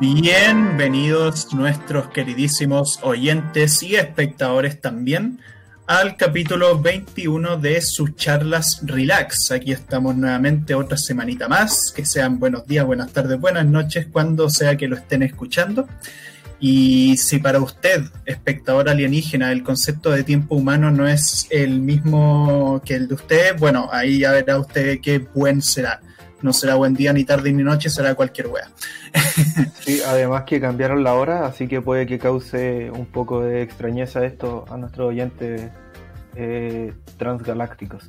Bienvenidos nuestros queridísimos oyentes y espectadores también al capítulo 21 de sus charlas Relax. Aquí estamos nuevamente otra semanita más. Que sean buenos días, buenas tardes, buenas noches, cuando sea que lo estén escuchando. Y si para usted, espectador alienígena, el concepto de tiempo humano no es el mismo que el de usted, bueno, ahí ya verá usted qué buen será no será buen día ni tarde ni noche, será cualquier wea. sí, además que cambiaron la hora, así que puede que cause un poco de extrañeza esto a nuestros oyentes eh, transgalácticos.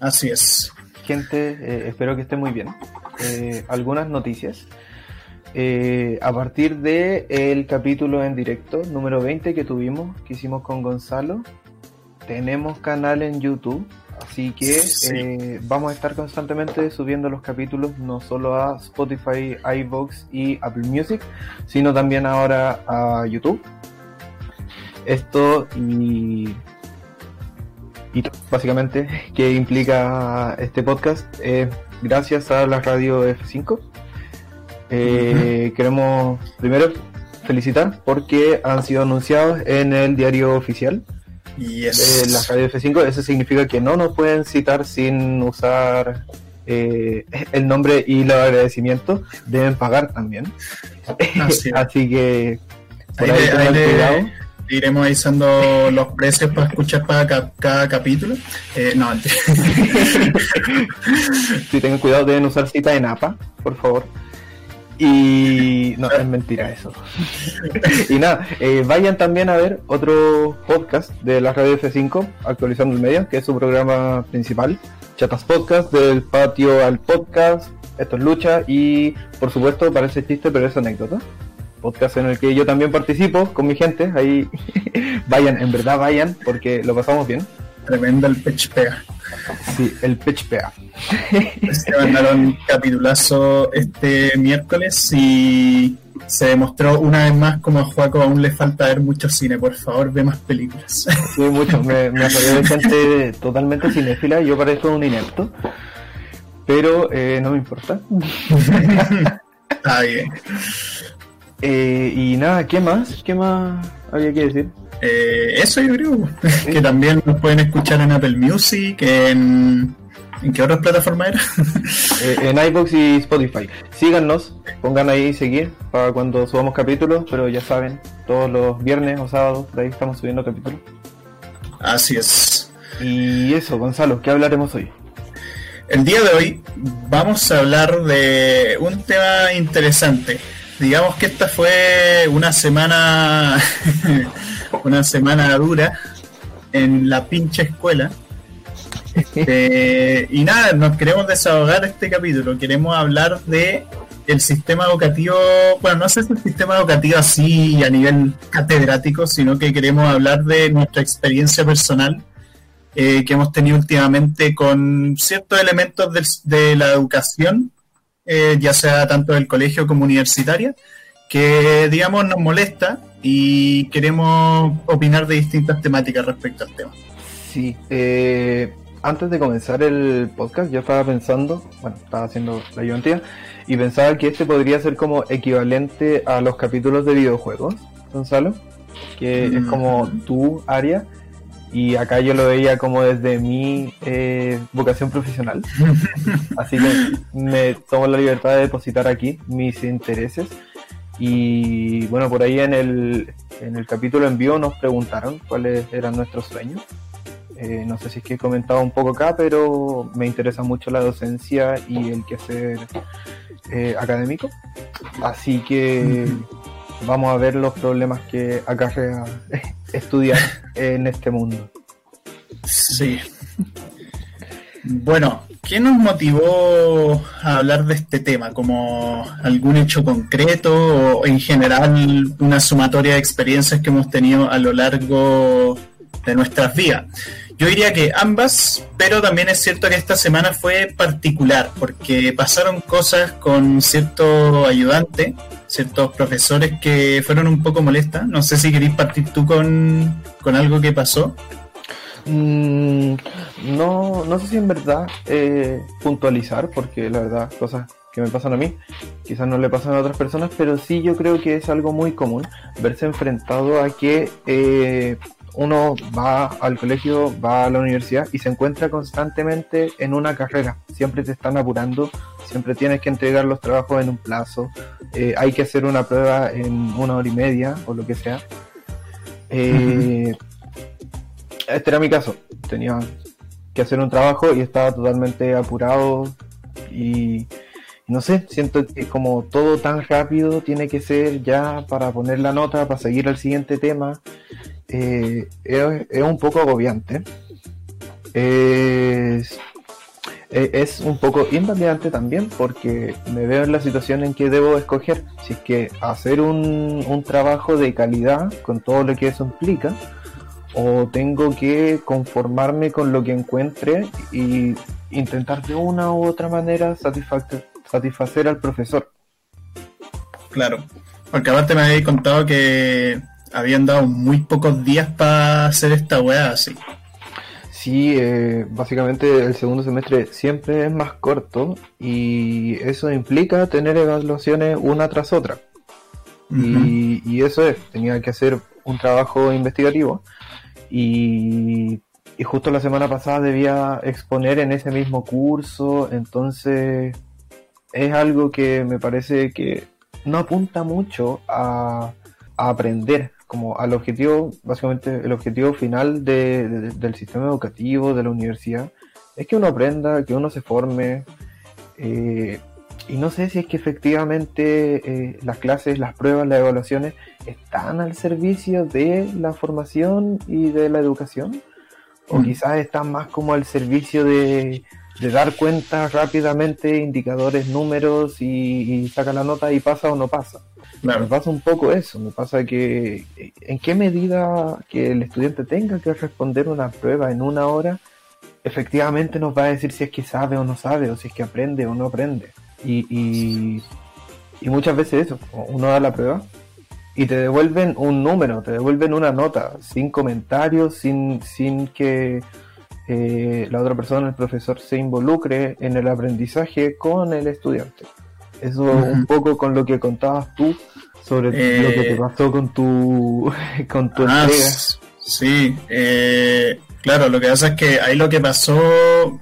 Así es. Gente, eh, espero que esté muy bien. Eh, algunas noticias. A partir de el capítulo en directo número 20 que tuvimos, que hicimos con Gonzalo, tenemos canal en YouTube Así que eh, vamos a estar constantemente subiendo los capítulos no solo a Spotify, iVoox y Apple Music, sino también ahora a YouTube. Esto y, y básicamente que implica este podcast gracias a la radio F5. Eh, queremos primero felicitar porque han sido anunciados en el diario oficial y es... la radio F5, eso significa que no nos pueden citar sin usar eh, el nombre y los agradecimientos, deben pagar también. Así, que ahí, le, iremos avisando los precios para escuchar para cada, capítulo. Eh, no, si tengan cuidado, deben usar cita en APA, por favor. Y no, es mentira eso. y nada, eh, vayan también a ver otro podcast de la radio F5, actualizando el medio, que es su programa principal, Chatas Podcast, del patio al podcast, esto es lucha y por supuesto parece chiste pero es anécdota. Podcast en el que yo también participo con mi gente, ahí vayan, en verdad vayan, porque lo pasamos bien. Tremendo el pitch pega. Sí, el pitch pega. Se mandaron capitulazo este miércoles y se demostró una vez más como a Juaco aún le falta ver mucho cine. Por favor, ve más películas. Sí, mucho. Me, me de gente totalmente cinéfila. Yo parezco un inepto. Pero eh, no me importa. Está bien. Eh, y nada, ¿qué más? ¿Qué más había que decir? Eh, eso yo creo, que también nos pueden escuchar en Apple Music, en... ¿En qué otras plataformas era? Eh, en iBox y Spotify. Síganos, pongan ahí seguir para cuando subamos capítulos, pero ya saben, todos los viernes o sábados, de ahí estamos subiendo capítulos. Así es. Y eso, Gonzalo, ¿qué hablaremos hoy? El día de hoy vamos a hablar de un tema interesante. Digamos que esta fue una semana una semana dura en la pinche escuela. Este, y nada, nos queremos desahogar este capítulo. Queremos hablar de el sistema educativo, bueno, no sé si el sistema educativo así a nivel catedrático, sino que queremos hablar de nuestra experiencia personal eh, que hemos tenido últimamente con ciertos elementos de, la educación, eh, ya sea tanto del colegio como universitaria, que digamos nos molesta y queremos opinar de distintas temáticas respecto al tema. Sí, eh, antes de comenzar el podcast yo estaba pensando, bueno, estaba haciendo la ayudantía y pensaba que este podría ser como equivalente a los capítulos de videojuegos, Gonzalo, que es mm. como tu área y acá yo lo veía como desde mi eh, vocación profesional. Así que me tomo la libertad de depositar aquí mis intereses y bueno, por ahí en el, en el capítulo en vivo nos preguntaron cuáles eran nuestros sueños. Eh, no sé si es que he comentado un poco acá, pero me interesa mucho la docencia y el quehacer eh, académico. Así que vamos a ver los problemas que acarrea estudiar en este mundo. Sí. Bueno, ¿qué nos motivó a hablar de este tema? ¿Como algún hecho concreto o en general una sumatoria de experiencias que hemos tenido a lo largo de nuestras vidas? Yo diría que ambas, pero también es cierto que esta semana fue particular porque pasaron cosas con cierto ayudante, ciertos profesores que fueron un poco molestas. No sé si queréis partir tú con, con algo que pasó. Mm, no, no sé si en verdad eh, puntualizar, porque la verdad, cosas que me pasan a mí, quizás no le pasan a otras personas, pero sí yo creo que es algo muy común verse enfrentado a que eh, uno va al colegio, va a la universidad y se encuentra constantemente en una carrera. Siempre te están apurando, siempre tienes que entregar los trabajos en un plazo, eh, hay que hacer una prueba en una hora y media o lo que sea. Eh, este era mi caso, tenía que hacer un trabajo y estaba totalmente apurado y no sé, siento que como todo tan rápido tiene que ser ya para poner la nota, para seguir al siguiente tema, eh, es, un poco agobiante. Es, es un poco invalidante también porque me veo en la situación en que debo escoger si es que hacer un, un trabajo de calidad con todo lo que eso implica o tengo que conformarme con lo que encuentre y intentar de una u otra manera satisfacer satisfacer al profesor. Claro, porque aparte me habéis contado que habían dado muy pocos días para hacer esta weá así. Sí, eh, básicamente el segundo semestre siempre es más corto y eso implica tener evaluaciones una tras otra. y, y, eso es, tenía que hacer un trabajo investigativo y, y justo la semana pasada debía exponer en ese mismo curso, entonces es algo que me parece que no apunta mucho a, aprender, como al objetivo, básicamente el objetivo final del sistema educativo, de la universidad, es que uno aprenda, que uno se forme. Eh, y no sé si es que efectivamente eh, las clases, las pruebas, las evaluaciones están al servicio de la formación y de la educación, o mm. quizás están más como al servicio de, de dar cuenta rápidamente, indicadores, números y, saca la nota y pasa o no pasa. Me pasa un poco eso, me pasa que en qué medida que el estudiante tenga que responder una prueba en una hora, efectivamente nos va a decir si es que sabe o no sabe, o si es que aprende o no aprende. Y, y, y muchas veces eso, uno da la prueba y te devuelven un número, te devuelven una nota, sin comentarios, sin, sin que eh, la otra persona, el profesor, se involucre en el aprendizaje con el estudiante. Eso un poco con lo que contabas tú sobre lo que te eh, pasó con tu, con tu ah, entrega. Sí, eh, claro, lo que pasa es que ahí lo que pasó,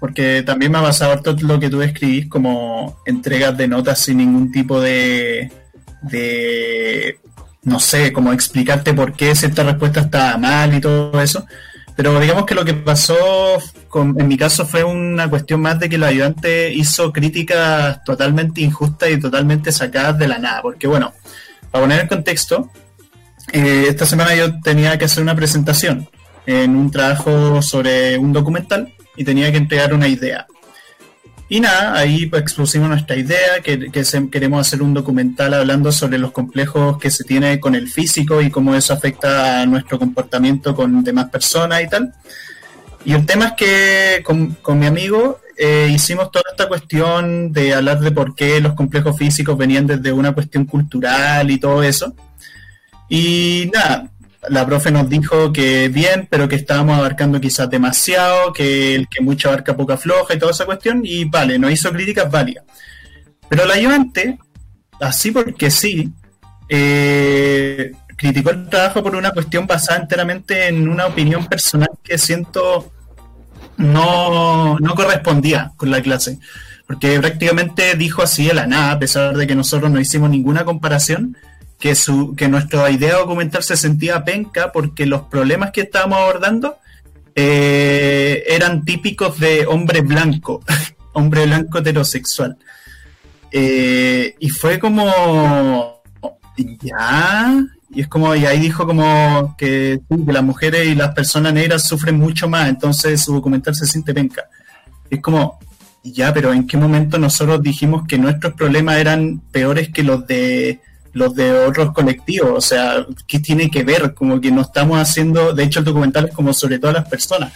porque también me ha pasado todo lo que tú escribís como entregas de notas sin ningún tipo de, de no sé, como explicarte por qué cierta respuesta estaba mal y todo eso. Pero digamos que lo que pasó en mi caso fue una cuestión más de que el ayudante hizo críticas totalmente injustas y totalmente sacadas de la nada. Porque bueno, para poner en contexto, eh, esta semana yo tenía que hacer una presentación en un trabajo sobre un documental y tenía que entregar una idea. Y nada, ahí expusimos nuestra idea, que, queremos hacer un documental hablando sobre los complejos que se tiene con el físico y cómo eso afecta a nuestro comportamiento con demás personas y tal. Y el tema es que con, mi amigo eh, hicimos toda esta cuestión de hablar de por qué los complejos físicos venían desde una cuestión cultural y todo eso. Y nada, la profe nos dijo que bien, pero que estábamos abarcando quizás demasiado, que el que mucho abarca poca floja y toda esa cuestión, y vale, nos hizo críticas válidas. Pero la ayudante, así porque sí, eh, criticó el trabajo por una cuestión basada enteramente en una opinión personal que siento no, no correspondía con la clase. Porque prácticamente dijo así de la nada, a pesar de que nosotros no hicimos ninguna comparación, que, su, que nuestra idea documental se sentía penca porque los problemas que estábamos abordando eh, eran típicos de hombre blanco, hombre blanco heterosexual. Eh, y fue como, ya, y es como, y ahí dijo como que, que, las mujeres y las personas negras sufren mucho más, entonces su documental se siente penca. es como, ya, pero ¿en qué momento nosotros dijimos que nuestros problemas eran peores que los de los de otros colectivos, o sea, ¿qué tiene que ver? Como que no estamos haciendo, de hecho el documental es como sobre todas las personas.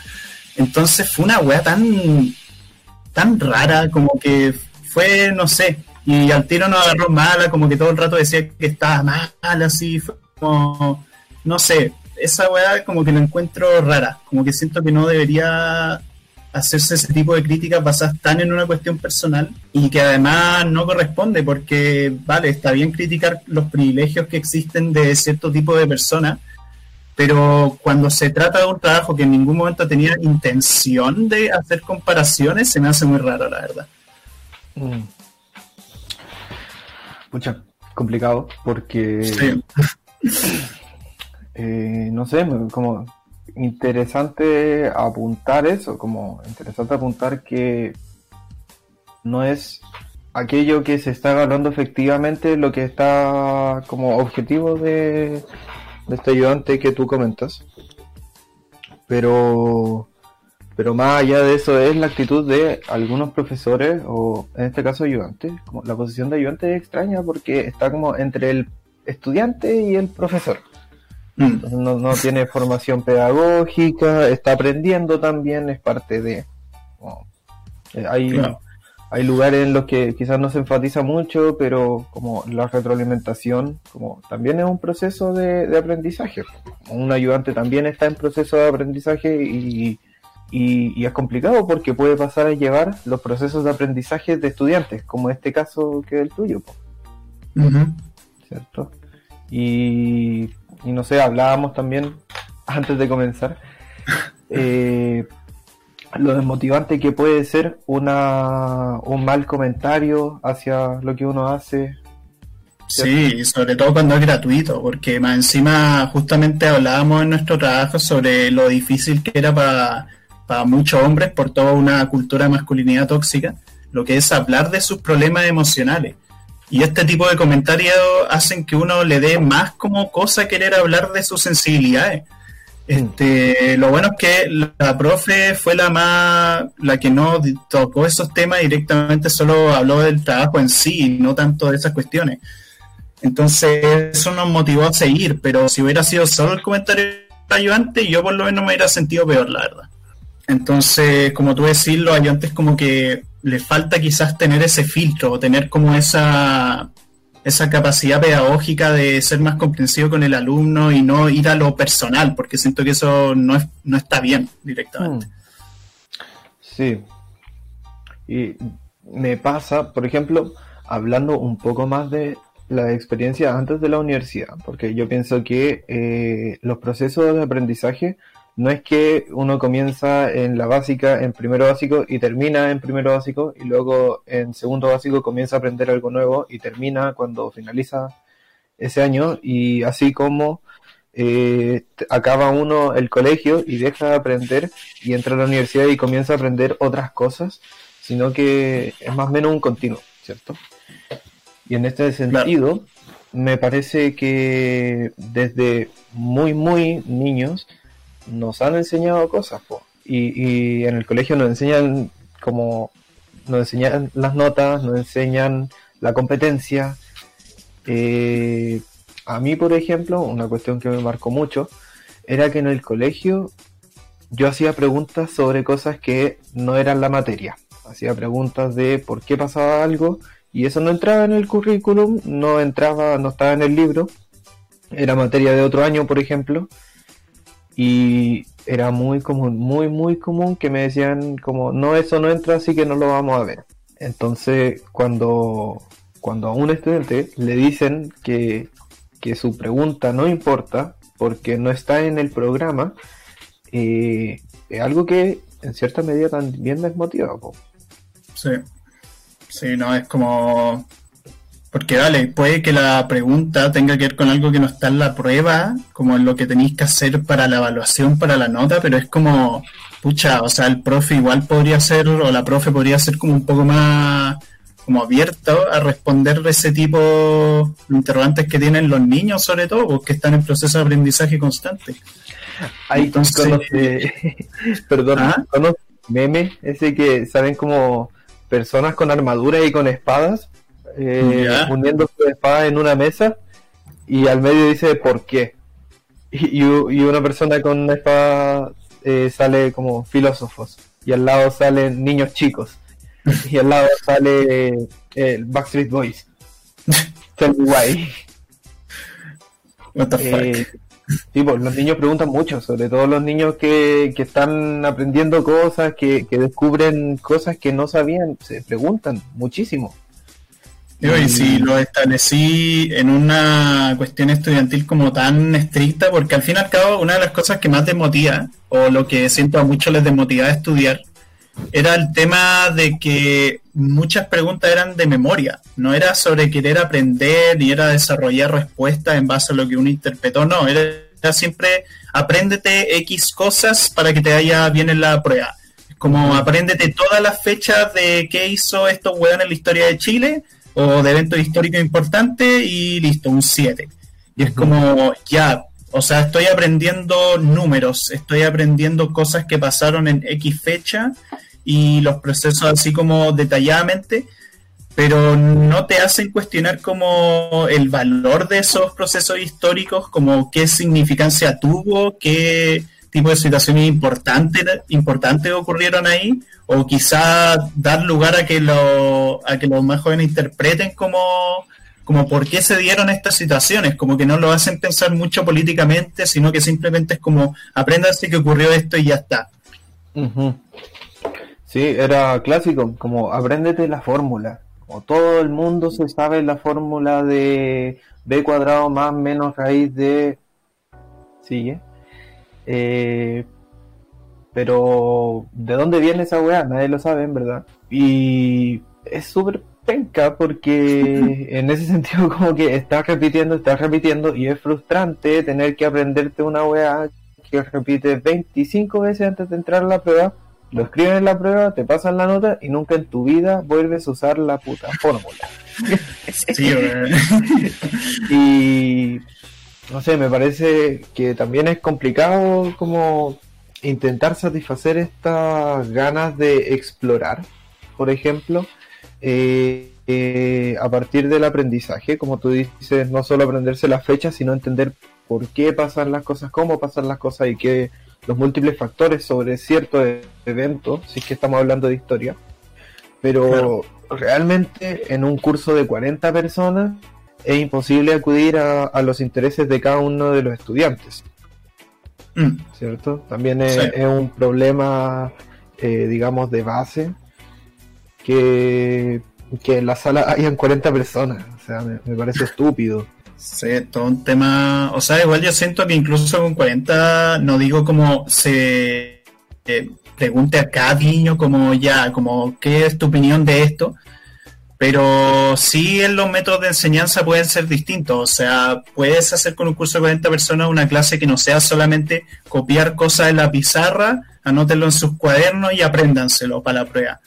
Entonces fue una weá tan, tan rara, como que fue, no sé, y al tiro nos agarró mala, como que todo el rato decía que estaba mal, así, fue como, no sé, esa weá como que la encuentro rara, como que siento que no debería hacerse ese tipo de críticas basadas tan en una cuestión personal y que además no corresponde porque, vale, está bien criticar los privilegios que existen de cierto tipo de personas, pero cuando se trata de un trabajo que en ningún momento tenía intención de hacer comparaciones, se me hace muy raro, la verdad. Mm. Mucha, complicado porque... Eh, no sé, como interesante apuntar eso, como interesante apuntar que no es aquello que se está evaluando efectivamente lo que está como objetivo de, de este ayudante que tú comentas. Pero, pero más allá de eso es la actitud de algunos profesores o en este caso ayudantes. Como la posición de ayudante es extraña porque está como entre el estudiante y el profesor. Mm. No, tiene formación pedagógica, está aprendiendo también, es parte de... Eh, hay, hay lugares en los que quizás no se enfatiza mucho, pero como la retroalimentación, como también es un proceso de, aprendizaje. Un ayudante también está en proceso de aprendizaje y, y, es complicado porque puede pasar a llevar los procesos de aprendizaje de estudiantes, como este caso que es el tuyo. ¿Cierto? Y y no sé, hablábamos también antes de comenzar, eh, lo desmotivante que puede ser una, un mal comentario hacia lo que uno hace. Sí, sobre todo cuando es gratuito, porque más encima justamente hablábamos en nuestro trabajo sobre lo difícil que era para, para muchos hombres por toda una cultura de masculinidad tóxica, lo que es hablar de sus problemas emocionales y este tipo de comentarios hacen que uno le dé más como cosa querer hablar de sus sensibilidades. Este, lo bueno es que la profe fue la más, la que no tocó esos temas directamente, solo habló del trabajo en sí, no tanto de esas cuestiones. Entonces, eso nos motivó a seguir, pero si hubiera sido solo el comentario ayudante, yo por lo menos me hubiera sentido peor, la verdad. Entonces, como tú decís, los ayudantes como que le falta quizás tener ese filtro o tener como esa, esa capacidad pedagógica de ser más comprensivo con el alumno y no ir a lo personal, porque siento que eso no, es, no está bien directamente. Hmm. Sí. Y me pasa, por ejemplo, hablando un poco más de la experiencia antes de la universidad, porque yo pienso que eh, los procesos de aprendizaje no es que uno comienza en la básica, en primero básico y termina en primero básico y luego en segundo básico comienza a aprender algo nuevo y termina cuando finaliza ese año y así como eh, acaba uno el colegio y deja de aprender y entra a la universidad y comienza a aprender otras cosas, sino que es más o menos un continuo, ¿cierto? Y en este sentido, me parece que desde muy, muy niños, nos han enseñado cosas, Y, en el colegio nos enseñan como nos enseñan las notas, nos enseñan la competencia. Eh, a mí, por ejemplo, una cuestión que me marcó mucho era que en el colegio yo hacía preguntas sobre cosas que no eran la materia. Hacía preguntas de por qué pasaba algo y eso no entraba en el currículum, no entraba, no estaba en el libro. Era materia de otro año, por ejemplo y era muy común, muy, muy común que me decían como, no, eso no entra, así que no lo vamos a ver. Entonces, cuando, cuando a un estudiante le dicen que, su pregunta no importa porque no está en el programa, eh, es algo que en cierta medida también desmotiva. Sí, sí, no, es como porque vale, puede que la pregunta tenga que ver con algo que no está en la prueba, como en lo que tenéis que hacer para la evaluación, para la nota, pero es como, pucha, o sea, el profe igual podría ser, o la profe podría ser como un poco más como abierto a responder ese tipo de interrogantes que tienen los niños, sobre todo, porque están en proceso de aprendizaje constante. Hay Entonces, perdón, ¿Ah? meme ese que saben como personas con armadura y con espadas eh, uniendo su espada en una mesa y al medio dice por qué. Y, una persona con una espada eh, sale como filósofos y al lado salen niños chicos y al lado sale el eh, Backstreet Boys. What the fuck? Sí, pues los niños preguntan mucho, sobre todo los niños que, que están aprendiendo cosas, que, que descubren cosas que no sabían, se preguntan muchísimo. Y si lo establecí en una cuestión estudiantil como tan estricta, porque al fin y al cabo una de las cosas que más desmotiva, o lo que siento a muchos les desmotiva de estudiar, era el tema de que muchas preguntas eran de memoria, no era sobre querer aprender ni era desarrollar respuestas en base a lo que uno interpretó, no, era, siempre apréndete X cosas para que te vaya bien en la prueba. Como apréndete todas las fechas de qué hizo estos weones en la historia de Chile o de eventos históricos importantes y listo, un 7. Y es como, ya, o sea, estoy aprendiendo números, estoy aprendiendo cosas que pasaron en X fecha y los procesos así como detalladamente, pero no te hacen cuestionar como el valor de esos procesos históricos, como qué significancia tuvo, qué tipo de situaciones importantes, importantes ocurrieron ahí, o quizá dar lugar a que, lo, a que los más jóvenes interpreten como, como por qué se dieron estas situaciones, como que no lo hacen pensar mucho políticamente, sino que simplemente es como apréndase que ocurrió esto y ya está. Sí, era clásico, como apréndete la fórmula. Como todo el mundo se sabe la fórmula de b cuadrado más menos raíz de... Sigue. Pero, ¿de dónde viene esa weá? Nadie lo sabe, en verdad. Y es súper penca porque en ese sentido como que estás repitiendo, estás repitiendo y es frustrante tener que aprenderte una weá que repites 25 veces antes de entrar a la prueba, lo escriben en la prueba, te pasan la nota y nunca en tu vida vuelves a usar la puta fórmula. Sí, y no sé, me parece que también es complicado como intentar satisfacer estas ganas de explorar, por ejemplo, eh, eh, a partir del aprendizaje, como tú dices, no solo aprenderse las fechas, sino entender por qué pasan las cosas, cómo pasan las cosas y qué los múltiples factores sobre cierto e-, evento, si es que estamos hablando de historia. Pero realmente en un curso de 40 personas es imposible acudir a, los intereses de cada uno de los estudiantes. Mm. ¿Cierto? También es, un problema, eh, digamos, de base que, en la sala hayan 40 personas. O sea, me, parece estúpido. Sí, todo un tema. O sea, igual yo siento que incluso con 40, no digo como se eh, pregunte a cada niño, como ya, como qué es tu opinión de esto, pero sí en los métodos de enseñanza pueden ser distintos. O sea, puedes hacer con un curso de 40 personas una clase que no sea solamente copiar cosas en la pizarra, anótenlo en sus cuadernos y apréndanselo para la prueba.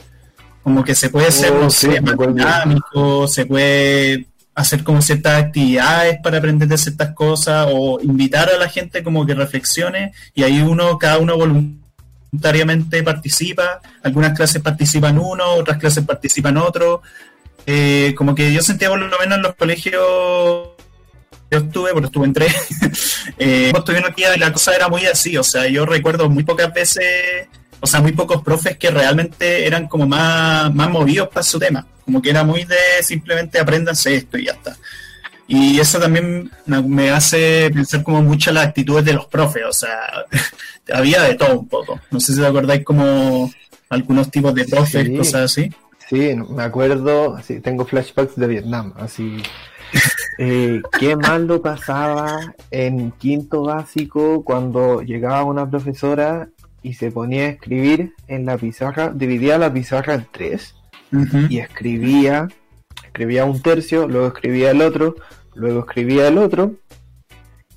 Como que se puede ser, oh, más dinámico, se puede hacer como ciertas actividades para aprender de ciertas cosas o invitar a la gente como que reflexione y ahí uno, cada uno voluntariamente participa, algunas clases participan uno, otras clases participan otro, eh, como que yo sentía por lo menos en los colegios yo estuve, porque estuve en tres, eh, aquí y la cosa era muy así, o sea, yo recuerdo muy pocas veces, o sea, muy pocos profes que realmente eran como más, más movidos para su tema, como que era muy de simplemente apréndanse esto y ya está. Y eso también me hace pensar como mucho las actitudes de los profes, o sea, había de todo un poco. No sé si te acordáis como algunos tipos de profes, cosas así. Sí, me acuerdo, sí, tengo flashbacks de Vietnam, así. Eh, qué mal lo pasaba en quinto básico cuando llegaba una profesora y se ponía a escribir en la pizarra, dividía la pizarra en tres y escribía, escribía un tercio, luego escribía el otro, luego escribía el otro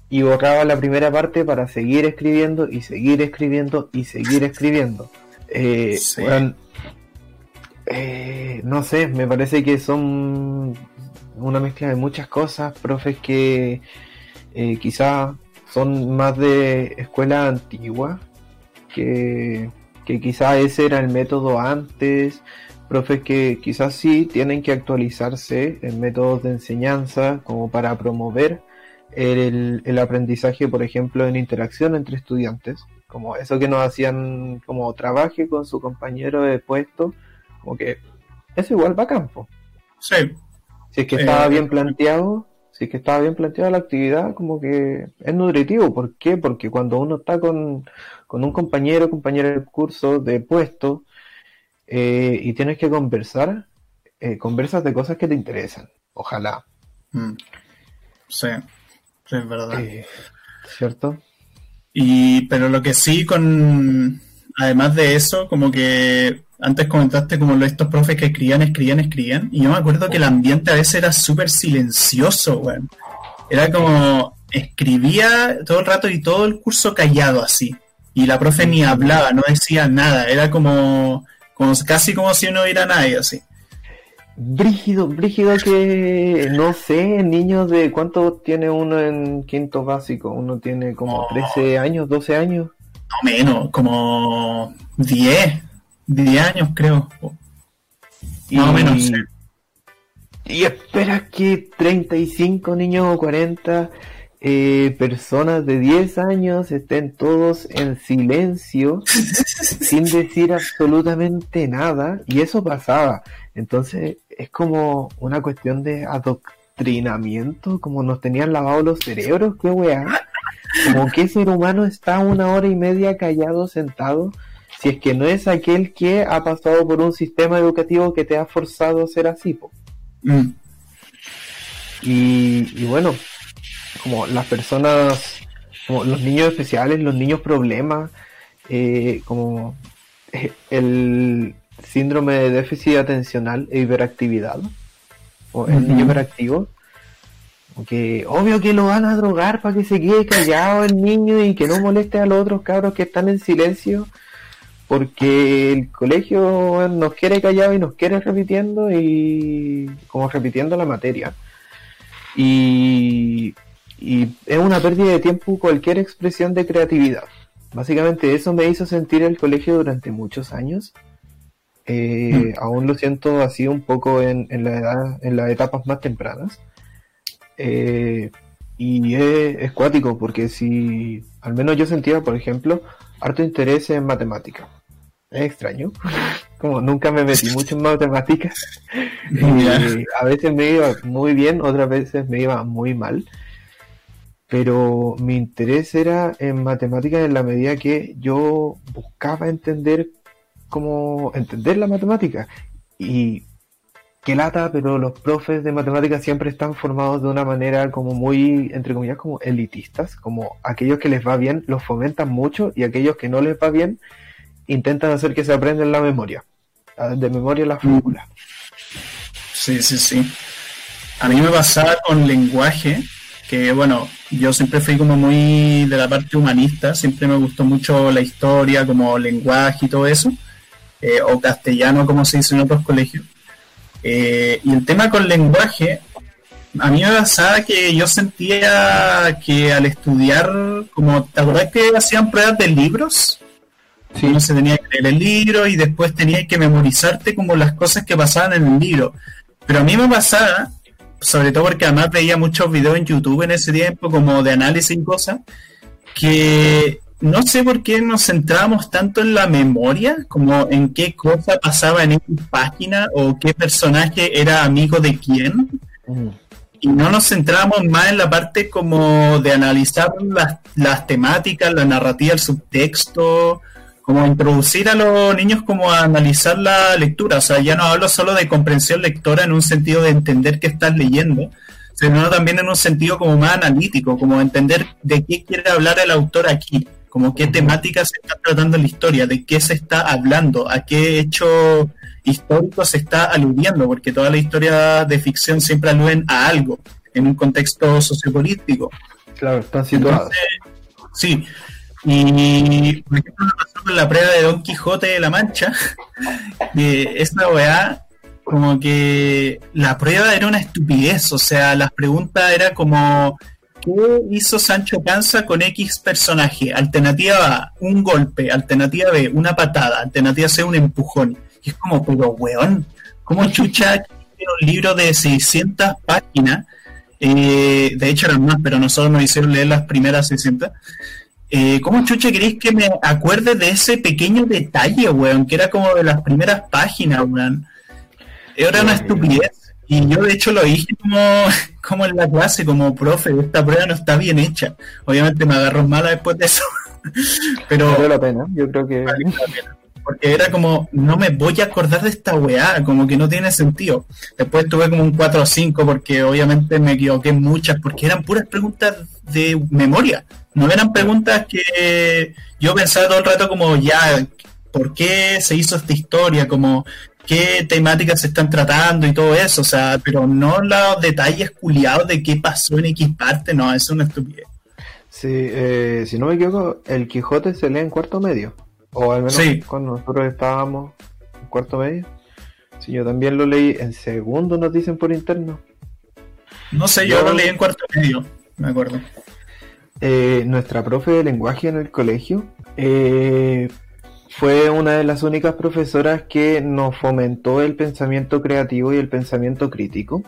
y borraba la primera parte para seguir escribiendo y seguir escribiendo y seguir escribiendo. Eh, eh, no sé, me parece que son una mezcla de muchas cosas, profes que eh, quizá son más de escuela antigua, que, que quizá ese era el método antes, profes que quizás sí tienen que actualizarse en métodos de enseñanza como para promover el, el, aprendizaje, por ejemplo, en interacción entre estudiantes, como eso que nos hacían como trabaje con su compañero de puesto como que eso igual va a campo. Sí. Si es que estaba eh, bien planteado, si es que estaba bien planteada la actividad, como que es nutritivo. ¿Por qué? Porque cuando uno está con, un compañero, compañero del curso de puesto, eh, y tienes que conversar, eh, conversas de cosas que te interesan. Ojalá. Mm. Sí, es verdad. ¿Cierto? Y, pero lo que sí con, además de eso, como que antes comentaste como estos profes que escribían, escribían, escribían, y yo me acuerdo que el ambiente a veces era súper silencioso, weón. Era como, escribía todo el rato y todo el curso callado así. Y la profe ni hablaba, no decía nada, era como, como casi como si no hubiera nadie así. Brígido, brígido que no sé, niños de cuánto tiene uno en quinto básico, uno tiene como 13 años, 12 años. No menos, como 10, 10 años creo. Más o menos. Y espera que 35 niños o 40 eh, personas de 10 años estén todos en silencio, sin decir absolutamente nada, y eso pasaba. Entonces es como una cuestión de adoctrinamiento, como nos tenían lavados los cerebros, qué weá. Como que ser humano está una hora y media callado, sentado, si es que no es aquel que ha pasado por un sistema educativo que te ha forzado a ser así. Mm. Y, bueno, como las personas, como los niños especiales, los niños problemas, eh, como el síndrome de déficit atencional e hiperactividad, o el niño hiperactivo, que obvio que lo van a drogar para que se quede callado el niño y que no moleste a los otros cabros que están en silencio porque el colegio nos quiere callado y nos quiere repitiendo y como repitiendo la materia. Y, es una pérdida de tiempo cualquier expresión de creatividad. Básicamente eso me hizo sentir el colegio durante muchos años. Eh, mm. Aún lo siento así un poco en, la edad, en las etapas más tempranas. Eh, y es, es cuático porque si al menos yo sentía, por ejemplo, harto interés en matemática es extraño. Como nunca me metí mucho en matemáticas. y a veces me iba muy bien, otras veces me iba muy mal. Pero mi interés era en matemáticas en la medida que yo buscaba entender cómo entender la matemática. Y qué lata, pero los profes de matemáticas siempre están formados de una manera como muy, entre comillas, como elitistas, como aquellos que les va bien los fomentan mucho y aquellos que no les va bien intentan hacer que se aprendan la memoria, de memoria la fórmula. Sí, sí, sí. A mí me pasaba con lenguaje, que bueno, yo siempre fui como muy de la parte humanista, siempre me gustó mucho la historia, como lenguaje y todo eso, eh, o castellano, como se dice en otros colegios. Eh, y el tema con lenguaje, a mí me pasaba que yo sentía que al estudiar, como, ¿te acuerdas que hacían pruebas de libros? Sí. Uno se tenía que leer el libro y después tenía que memorizarte como las cosas que pasaban en el libro. Pero a mí me pasaba, sobre todo porque además veía muchos videos en YouTube en ese tiempo, como de análisis y cosas, que no sé por qué nos centrábamos tanto en la memoria, como en qué cosa pasaba en esa página o qué personaje era amigo de quién. Y no nos centrábamos más en la parte como de analizar las, las temáticas, la narrativa, el subtexto, como introducir a los niños como a analizar la lectura. O sea, ya no hablo solo de comprensión lectora en un sentido de entender qué estás leyendo, sino también en un sentido como más analítico, como entender de qué quiere hablar el autor aquí, como qué temática se está tratando en la historia, de qué se está hablando, a qué hecho histórico se está aludiendo, porque toda la historia de ficción siempre aluden a algo, en un contexto sociopolítico. Claro, están situados. Sí, y por ejemplo, pasó con la prueba de Don Quijote de la Mancha, de esa weá, como que la prueba era una estupidez, o sea, las preguntas era como, ¿qué hizo Sancho Panza con X personaje? Alternativa A, un golpe, alternativa B, una patada, alternativa C, un empujón. Y es como, pero weón, ¿cómo chucha un libro de 600 páginas? Eh, de hecho eran más, pero nosotros nos hicieron leer las primeras 600 eh, ¿Cómo chucha queréis que me acuerde de ese pequeño detalle, weón? Que era como de las primeras páginas, weón. Era una estupidez. Y yo de hecho lo dije como, como en la clase, como profe, esta prueba no está bien hecha. Obviamente me agarró mala después de eso. Pero... Vale la pena, yo creo que... Porque era como, no me voy a acordar de esta weá, como que no tiene sentido. Después tuve como un 4 o 5 porque obviamente me equivoqué muchas, porque eran puras preguntas de memoria. No eran preguntas que yo pensaba todo el rato como, ya, ¿por qué se hizo esta historia? Como, qué temáticas se están tratando y todo eso, o sea, pero no los detalles culiados de qué pasó en X parte, no, eso es una estupidez. Sí, eh, si no me equivoco, el Quijote se lee en cuarto medio, o al menos cuando nosotros estábamos en cuarto medio. Sí, yo también lo leí en segundo, nos dicen por interno. No sé, yo, lo leí en cuarto medio, me acuerdo. Eh, nuestra profe de lenguaje en el colegio eh, fue una de las únicas profesoras que nos fomentó el pensamiento creativo y el pensamiento crítico.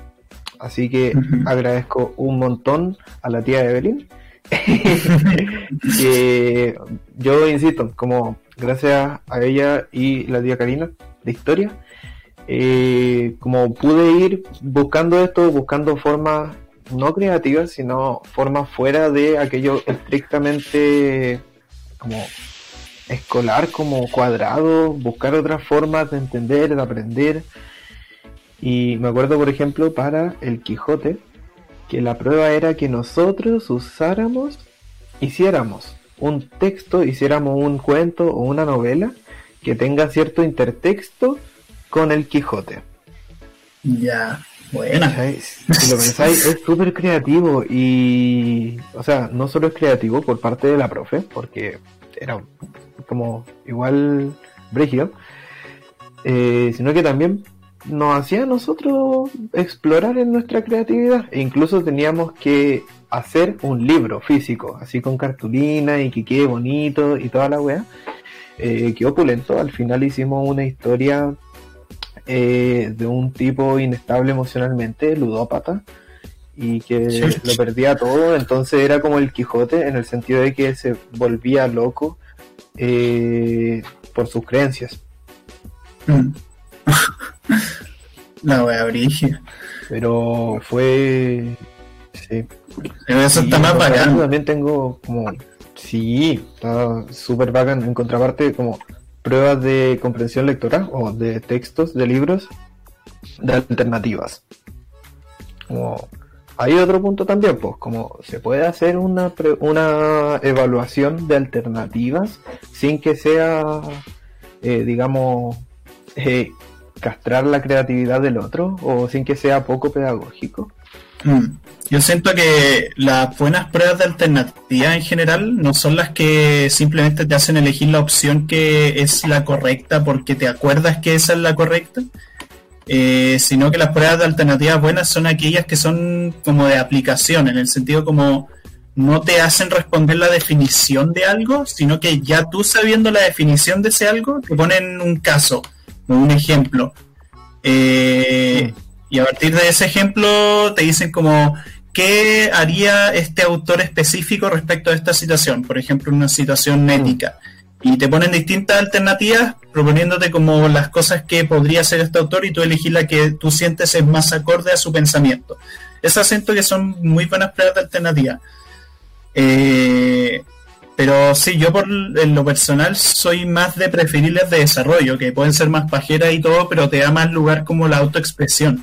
Así que agradezco un montón a la tía Evelyn. que yo insisto, como gracias a ella y la tía Karina de historia, eh, como pude ir buscando esto, buscando formas no creativas, sino formas fuera de aquello estrictamente como escolar como cuadrado, buscar otras formas de entender, de aprender. Y me acuerdo, por ejemplo, para el Quijote, que la prueba era que nosotros usáramos, hiciéramos un texto, hiciéramos un cuento o una novela que tenga cierto intertexto con el Quijote. Ya, bueno. Si lo pensáis, es súper creativo y, o sea, no solo es creativo por parte de la profe, porque era como igual brígido, eh, sino que también nos hacía a nosotros explorar en nuestra creatividad. E incluso teníamos que hacer un libro físico, así con cartulina y que quede bonito y toda la weá. Eh, qué opulento, al final hicimos una historia eh, de un tipo inestable emocionalmente, ludópata, y que lo perdía todo, entonces era como el Quijote en el sentido de que se volvía loco eh, por sus creencias. Mm. La wea brigia. Pero fue. Sí. eso está más bacán. También tengo como. Sí, está súper bacán. En contraparte, como pruebas de comprensión lectora o de textos de libros de alternativas. Como hay otro punto también, pues, como se puede hacer una, una evaluación de alternativas sin que sea, eh, digamos, eh, castrar la creatividad del otro o sin que sea poco pedagógico. Mm. Yo siento que las buenas pruebas de alternativa en general no son las que simplemente te hacen elegir la opción que es la correcta porque te acuerdas que esa es la correcta, eh, sino que las pruebas de alternativas buenas son aquellas que son como de aplicación, en el sentido como no te hacen responder la definición de algo, sino que ya tú sabiendo la definición de ese algo, te ponen un caso, un ejemplo. Eh, y a partir de ese ejemplo te dicen como, ¿qué haría este autor específico respecto a esta situación? Por ejemplo, una situación ética y te ponen distintas alternativas proponiéndote como las cosas que podría hacer este autor y tú elegís la que tú sientes es más acorde a su pensamiento. Esas siento que son muy buenas pruebas de alternativa. Eh, pero sí, yo por en lo personal soy más de preferirles de desarrollo, que pueden ser más pajeras y todo, pero te da más lugar como la autoexpresión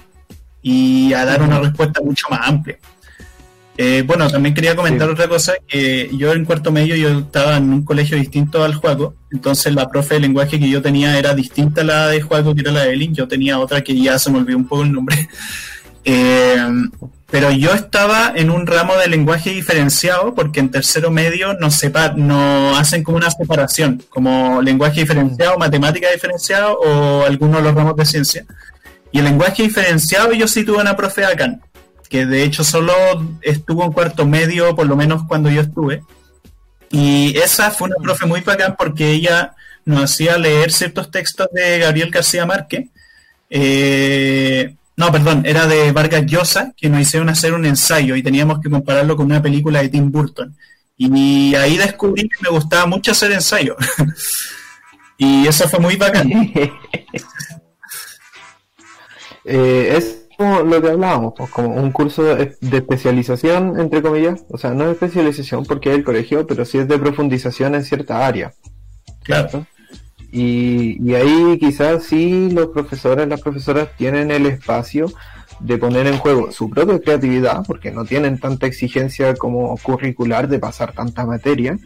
y a dar una respuesta mucho más amplia. Eh, bueno, también quería comentar otra cosa, que yo en cuarto medio yo estaba en un colegio distinto al juego, entonces la profe de lenguaje que yo tenía era distinta a la de juego, que era la de Elin, yo tenía otra que ya se me olvidó un poco el nombre. Eh, pero yo estaba en un ramo de lenguaje diferenciado porque en tercero medio nos, sepa, no hacen como una separación, como lenguaje diferenciado, matemática diferenciado o algunos de los ramos de ciencia. Y el lenguaje diferenciado yo sí tuve una profe acá que de hecho solo estuvo en cuarto medio, por lo menos cuando yo estuve. Y esa fue una profe muy bacán porque ella nos hacía leer ciertos textos de Gabriel García Márquez. Eh, no, perdón, era de Vargas Llosa, que nos hicieron hacer un ensayo y teníamos que compararlo con una película de Tim Burton. Y ahí descubrí que me gustaba mucho hacer ensayo. y eso fue muy bacán. eh, es como lo que hablábamos, pues como un curso de, especialización, entre comillas, o sea, no es especialización porque es el colegio, pero sí es de profundización en cierta área. Claro. Y, y ahí quizás sí los profesores, las profesoras tienen el espacio de poner en juego su propia creatividad, porque no tienen tanta exigencia como curricular de pasar tanta materia,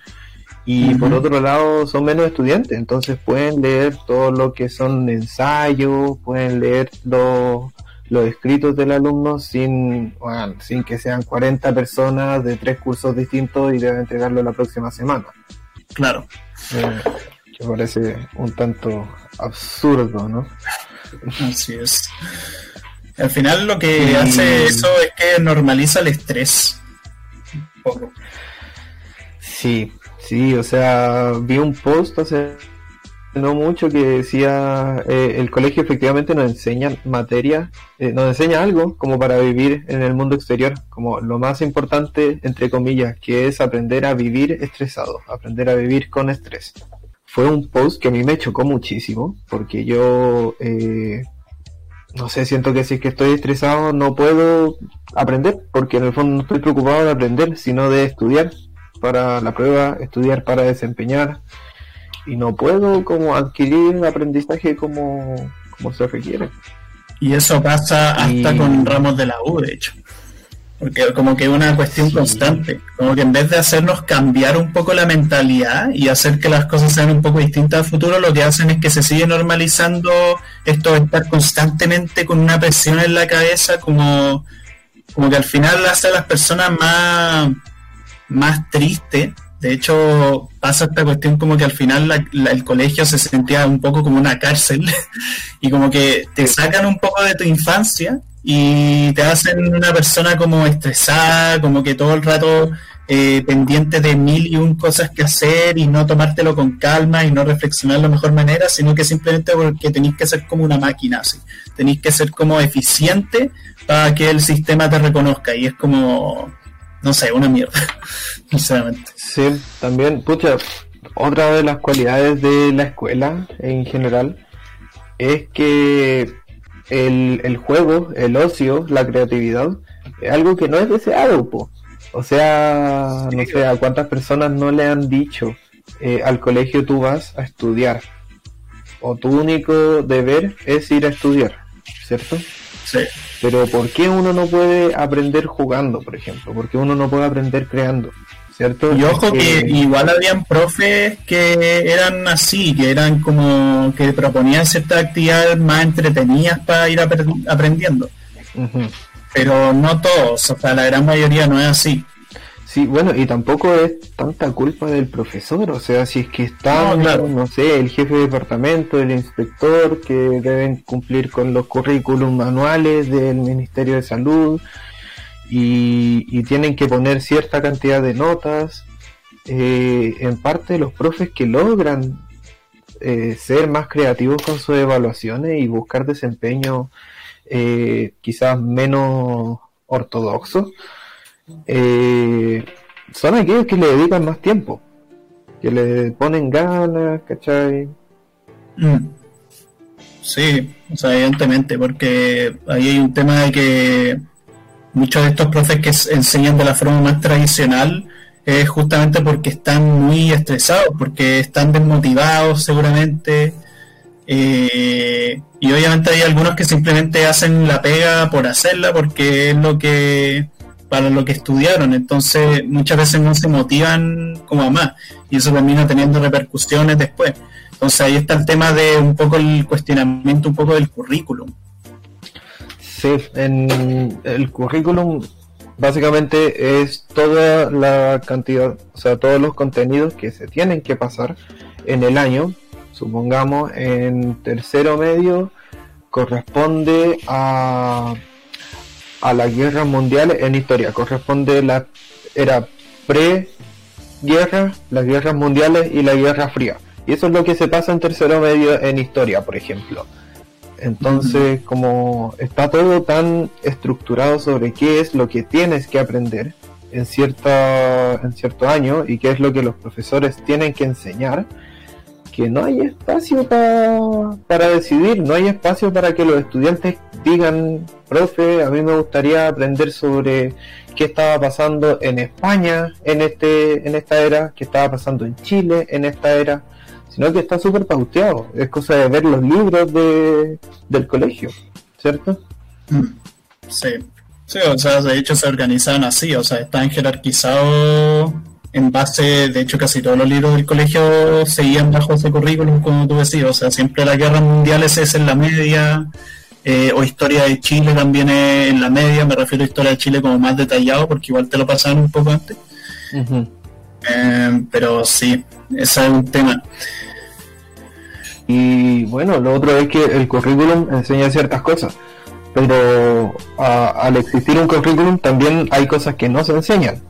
y por otro lado son menos estudiantes, entonces pueden leer todo lo que son ensayos, pueden leer los, los escritos del alumno sin, sin que sean 40 personas de tres cursos distintos y deben entregarlo la próxima semana. Claro. Eh, que parece un tanto absurdo, ¿no? Así es. Al final lo que hace eso es que normaliza el estrés. Sí, sí, o sea, vi un post hace no mucho que decía eh, el colegio efectivamente nos enseña materia, eh, nos enseña algo como para vivir en el mundo exterior, como lo más importante, entre comillas, que es aprender a vivir estresado, aprender a vivir con estrés. Fue un post que a mí me chocó muchísimo, porque yo eh, no sé, siento que si es que estoy estresado no puedo aprender, porque en el fondo no estoy preocupado de aprender, sino de estudiar para la prueba, estudiar para desempeñar, y no puedo como adquirir aprendizaje como, como se requiere. Y eso pasa hasta con ramos de la U, de hecho. Porque como que es una cuestión constante, como que en vez de hacernos cambiar un poco la mentalidad y hacer que las cosas sean un poco distintas al futuro, lo que hacen es que se sigue normalizando esto de estar constantemente con una presión en la cabeza, como, como que al final hace a las personas más, más tristes. De hecho, pasa esta cuestión como que al final el colegio se sentía un poco como una cárcel y como que te sacan un poco de tu infancia y te hacen una persona como estresada, como que todo el rato eh, pendiente de mil y un cosas que hacer y no tomártelo con calma y no reflexionar de la mejor manera, sino que simplemente porque tenéis que ser como una máquina, así. Tenéis que ser como eficiente para que el sistema te reconozca y es como, no sé, una mierda, sinceramente. Sí, también, pucha, otra de las cualidades de la escuela en general es que el, el juego, el ocio, la creatividad, es algo que no es deseado, po. O sea, no sé a cuántas personas no le han dicho eh, al colegio tú vas a estudiar. O tu único deber es ir a estudiar, ¿cierto? Sí. Pero ¿por qué uno no puede aprender jugando, por ejemplo? ¿Por qué uno no puede aprender creando? ¿cierto? Y ojo que igual habían profes que eran así, que eran como que proponían ciertas actividades más entretenidas para ir aprendiendo. Pero no todos, o sea, la gran mayoría no es así. Sí, bueno, y tampoco es tanta culpa del profesor, o sea, si es que está, no, sé, el jefe de departamento, el inspector, que deben cumplir con los currículum manuales del Ministerio de Salud, y, tienen que poner cierta cantidad de notas. Eh, en parte los profes que logran eh, ser más creativos con sus evaluaciones y buscar desempeño eh, quizás menos ortodoxo, son aquellos que le dedican más tiempo, que le ponen ganas, ¿cachai? Mm. Sí, o sea, evidentemente, porque ahí hay un tema de que muchos de estos profes que enseñan de la forma más tradicional es justamente porque están muy estresados, porque están desmotivados seguramente. Eh, y obviamente hay algunos que simplemente hacen la pega por hacerla porque es lo que para lo que estudiaron, entonces muchas veces no se motivan como más y eso termina teniendo repercusiones después. Entonces ahí está el tema de un poco el cuestionamiento un poco del currículum. Sí, en el currículum básicamente es toda la cantidad, o sea, todos los contenidos que se tienen que pasar en el año. Supongamos en tercero medio corresponde a, a la guerra mundial en historia, corresponde la era pre-guerra, las guerras mundiales y la guerra fría. Y eso es lo que se pasa en tercero medio en historia, por ejemplo. Entonces, como está todo tan estructurado sobre qué es lo que tienes que aprender en, cierta, en cierto año y qué es lo que los profesores tienen que enseñar, que no hay espacio para decidir, no hay espacio para que los estudiantes digan, profe, a mí me gustaría aprender sobre qué estaba pasando en España en este en esta era, qué estaba pasando en Chile en esta era, sino que está súper pauteado. Es cosa de ver los libros de, del colegio, ¿cierto? Mm. Sí. Sí, o sea, de hecho se organizan así, o sea, están jerarquizados en base, de hecho casi todos los libros del colegio seguían bajo ese currículum, como tú decías, o sea, siempre las guerras mundiales es en la media, eh, o historia de Chile también es en la media, me refiero a historia de Chile como más detallado, porque igual te lo pasaban un poco antes. Eh, pero sí, ese es un tema. Y bueno, lo otro es que el currículum enseña ciertas cosas pero al existir un currículum también hay cosas que no se enseñan.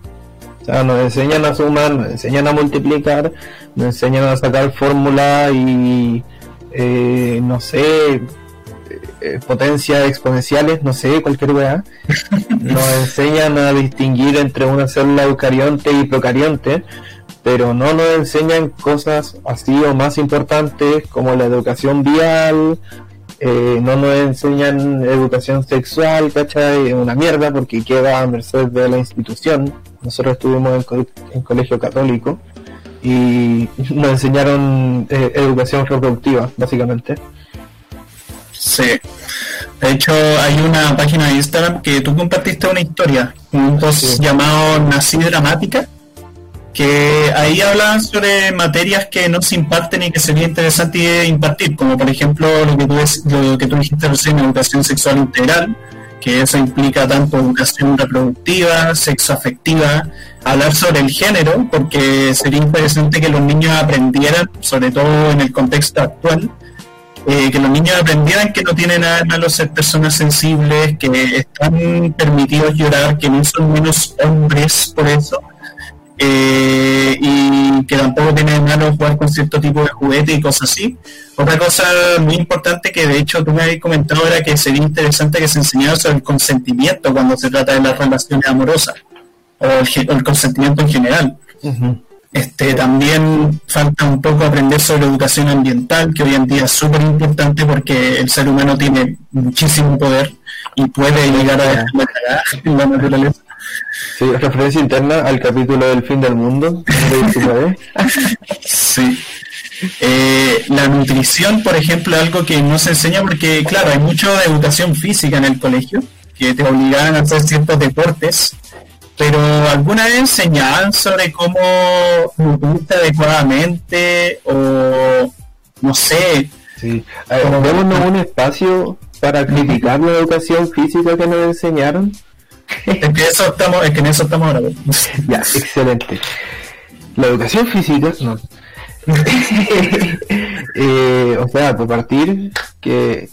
O sea, nos enseñan a sumar, nos enseñan a multiplicar, nos enseñan a sacar fórmula y eh, no sé, eh, potencias exponenciales, no sé, cualquier weá. Nos enseñan a distinguir entre una célula eucarionte y procarionte, pero no nos enseñan cosas así o más importantes como la educación vial, eh, no nos enseñan educación sexual, ¿cachai? Una mierda porque queda a merced de la institución. Nosotros estuvimos en, colegio católico y nos enseñaron eh, educación reproductiva, básicamente. Sí. De hecho, hay una página de Instagram que tú compartiste una historia, un post llamado Nací Dramática, que ahí hablan sobre materias que no se imparten y que sería interesante impartir, como por ejemplo lo que tú, lo que tú dijiste recién, educación sexual integral, que eso implica tanto educación reproductiva, sexoafectiva, hablar sobre el género, porque sería interesante que los niños aprendieran, sobre todo en el contexto actual, eh, que los niños aprendieran que no tienen nada de malo ser personas sensibles, que están permitidos llorar, que no son menos hombres por eso, eh, y que tampoco tiene malo jugar con cierto tipo de juguete y cosas así. Otra cosa muy importante que de hecho tú me habías comentado era que sería interesante que se enseñara sobre el consentimiento cuando se trata de las relaciones amorosas o el, consentimiento en general. Este, también falta un poco aprender sobre educación ambiental, que hoy en día es súper importante porque el ser humano tiene muchísimo poder y puede llegar a dejar la naturaleza. Sí, referencia interna al capítulo del fin del mundo. sí. Eh, la nutrición, por ejemplo, algo que no se enseña porque, claro, hay mucho de educación física en el colegio, que te obligan a hacer ciertos deportes, pero ¿alguna vez enseñaban sobre cómo nutrirte adecuadamente o, no sé? Sí, démonos un espacio para criticar la educación física que nos enseñaron es que eso estamos, es que en eso estamos ahora. ya, excelente. La educación física, no. Eh, o sea, por partir que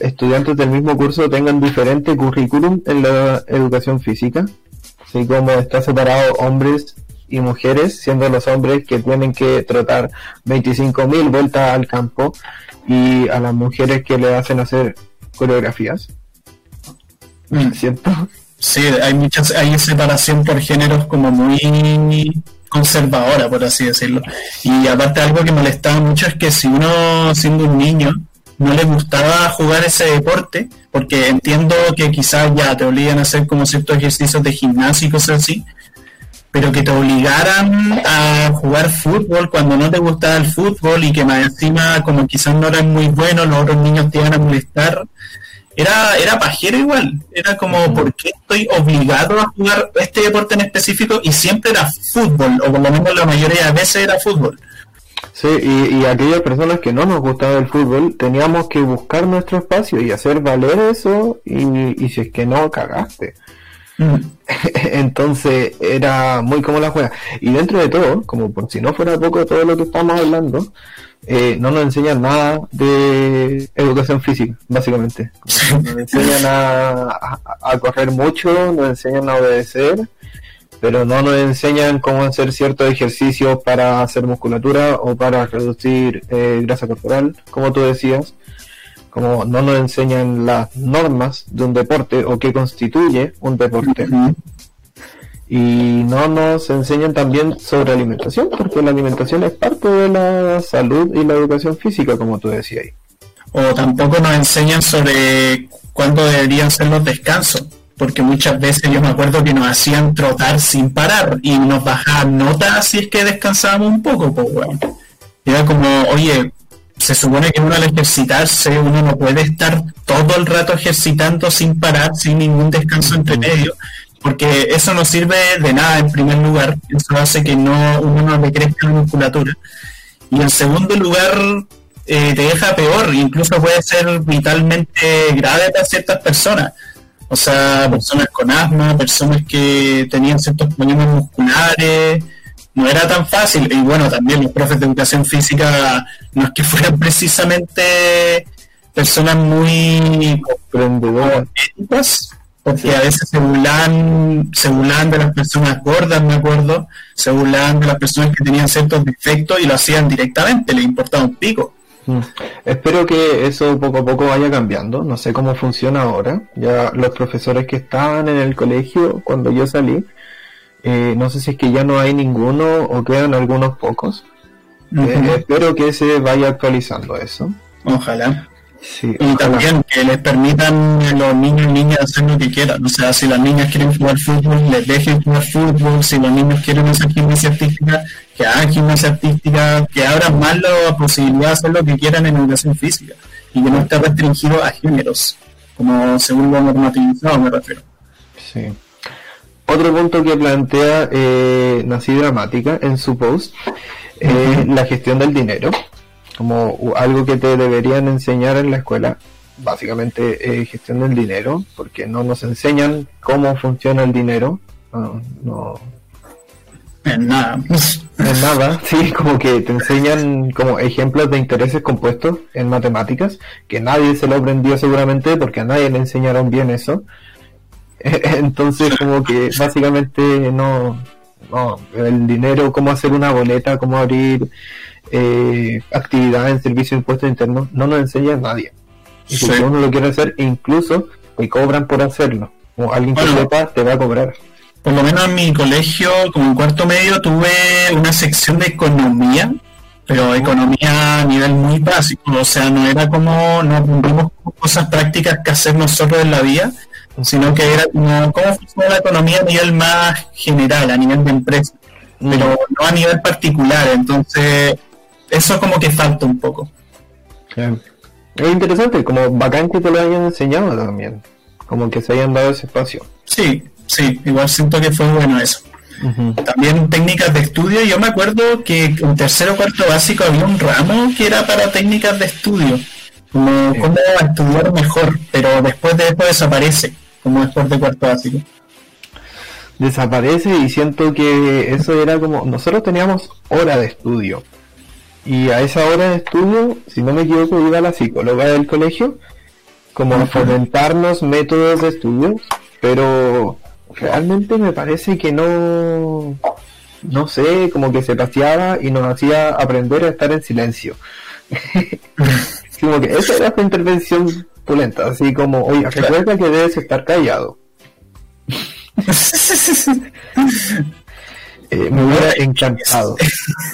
estudiantes del mismo curso tengan diferente currículum en la educación física, así como está separado hombres y mujeres, siendo los hombres que tienen que trotar 25.000 vueltas al campo y a las mujeres que le hacen hacer coreografías. Mm. ¿Cierto? Sí, hay muchas, hay separación por géneros como muy conservadora, por así decirlo. Y aparte algo que molestaba mucho es que si uno, siendo un niño, no le gustaba jugar ese deporte, porque entiendo que quizás ya te obligan a hacer como ciertos ejercicios de gimnasio y cosas así, pero que te obligaran a jugar fútbol cuando no te gustaba el fútbol y que más encima como quizás no eran muy buenos, los otros niños te iban a molestar, era, era pajero igual. Era como, ¿por qué estoy obligado a jugar este deporte en específico? Y siempre era fútbol, o por lo menos la mayoría de veces era fútbol. Sí, y, y aquellas personas que no nos gustaba el fútbol, teníamos que buscar nuestro espacio y hacer valer eso, y, y si es que no, cagaste. Mm. Entonces era muy como la juega. Y dentro de todo, como por si no fuera poco todo lo que estamos hablando, eh, no nos enseñan nada de educación física, básicamente. Nos enseñan a, correr mucho, nos enseñan a obedecer, pero no nos enseñan cómo hacer ciertos ejercicios para hacer musculatura o para reducir eh, grasa corporal, como tú decías. Como no nos enseñan las normas de un deporte o qué constituye un deporte y no nos enseñan también sobre alimentación, porque la alimentación es parte de la salud y la educación física, como tú decías. O tampoco nos enseñan sobre cuándo deberían ser los descansos, porque muchas veces yo me acuerdo que nos hacían trotar sin parar y nos bajaban notas si es que descansábamos un poco, pues bueno. Era como, oye, se supone que uno al ejercitarse uno no puede estar todo el rato ejercitando sin parar, sin ningún descanso entre medio, porque eso no sirve de nada en primer lugar, eso hace que no uno no le crezca la musculatura. Y en segundo lugar, eh, te deja peor, incluso puede ser vitalmente grave para ciertas personas. O sea, personas con asma, personas que tenían ciertos problemas musculares, no era tan fácil. Y bueno, también los profes de educación física no es que fueran precisamente personas muy éticas, porque a veces se burlan, se burlan de las personas gordas, me acuerdo, se burlan de las personas que tenían ciertos defectos y lo hacían directamente, le importaba un pico. Mm. Espero que eso poco a poco vaya cambiando. No sé cómo funciona ahora. Ya los profesores que estaban en el colegio cuando yo salí, eh, no sé si es que ya no hay ninguno o quedan algunos pocos. Eh, espero que se vaya actualizando eso. Ojalá. Y también que les permitan a los niños y niñas hacer lo que quieran. O sea, si las niñas quieren jugar fútbol, les dejen jugar fútbol. Si los niños quieren hacer gimnasia artística, que hagan gimnasia artística, que abran más la posibilidad de hacer lo que quieran en educación física. Y que no esté restringido a géneros, como según lo normativizado me refiero. Sí. Otro punto que plantea eh, Nací Dramática en su post es la gestión del dinero, como algo que te deberían enseñar en la escuela, básicamente eh, gestión del dinero, porque no nos enseñan cómo funciona el dinero, no, en nada. En nada, sí, como que te enseñan como ejemplos de intereses compuestos en matemáticas, que nadie se lo aprendió seguramente porque a nadie le enseñaron bien eso. Entonces, como que básicamente no, no, el dinero, cómo hacer una boleta, cómo abrir eh, actividad en servicio de impuestos internos, no nos enseña nadie. Y si uno lo quiere hacer, incluso te cobran por hacerlo. O alguien que sepa te va a cobrar. Por lo menos en mi colegio, como en cuarto medio, tuve una sección de economía, pero economía a nivel muy básico. O sea, no era como, no cumplimos cosas prácticas que hacer nosotros en la vida, sino que era como cómo funciona la economía a nivel más general, a nivel de empresa, pero no a nivel particular. Entonces, eso como que falta un poco. Es interesante, como bacán que te lo hayan enseñado también, como que se hayan dado ese espacio. Sí, sí, igual siento que fue bueno eso. También técnicas de estudio, yo me acuerdo que en tercero o cuarto básico había un ramo que era para técnicas de estudio, como cómo estudiar mejor, pero después de eso desaparece como después de cuarto básico. Desaparece y siento que eso era como, nosotros teníamos hora de estudio. Y a esa hora de estudio, si no me equivoco, iba la psicóloga del colegio, como a fomentarnos métodos de estudio, pero realmente me parece que no, no sé, como que se paseaba y nos hacía aprender a estar en silencio. como que esa era su intervención así como, oye, recuerda que debes estar callado. Eh, me hubiera encantado,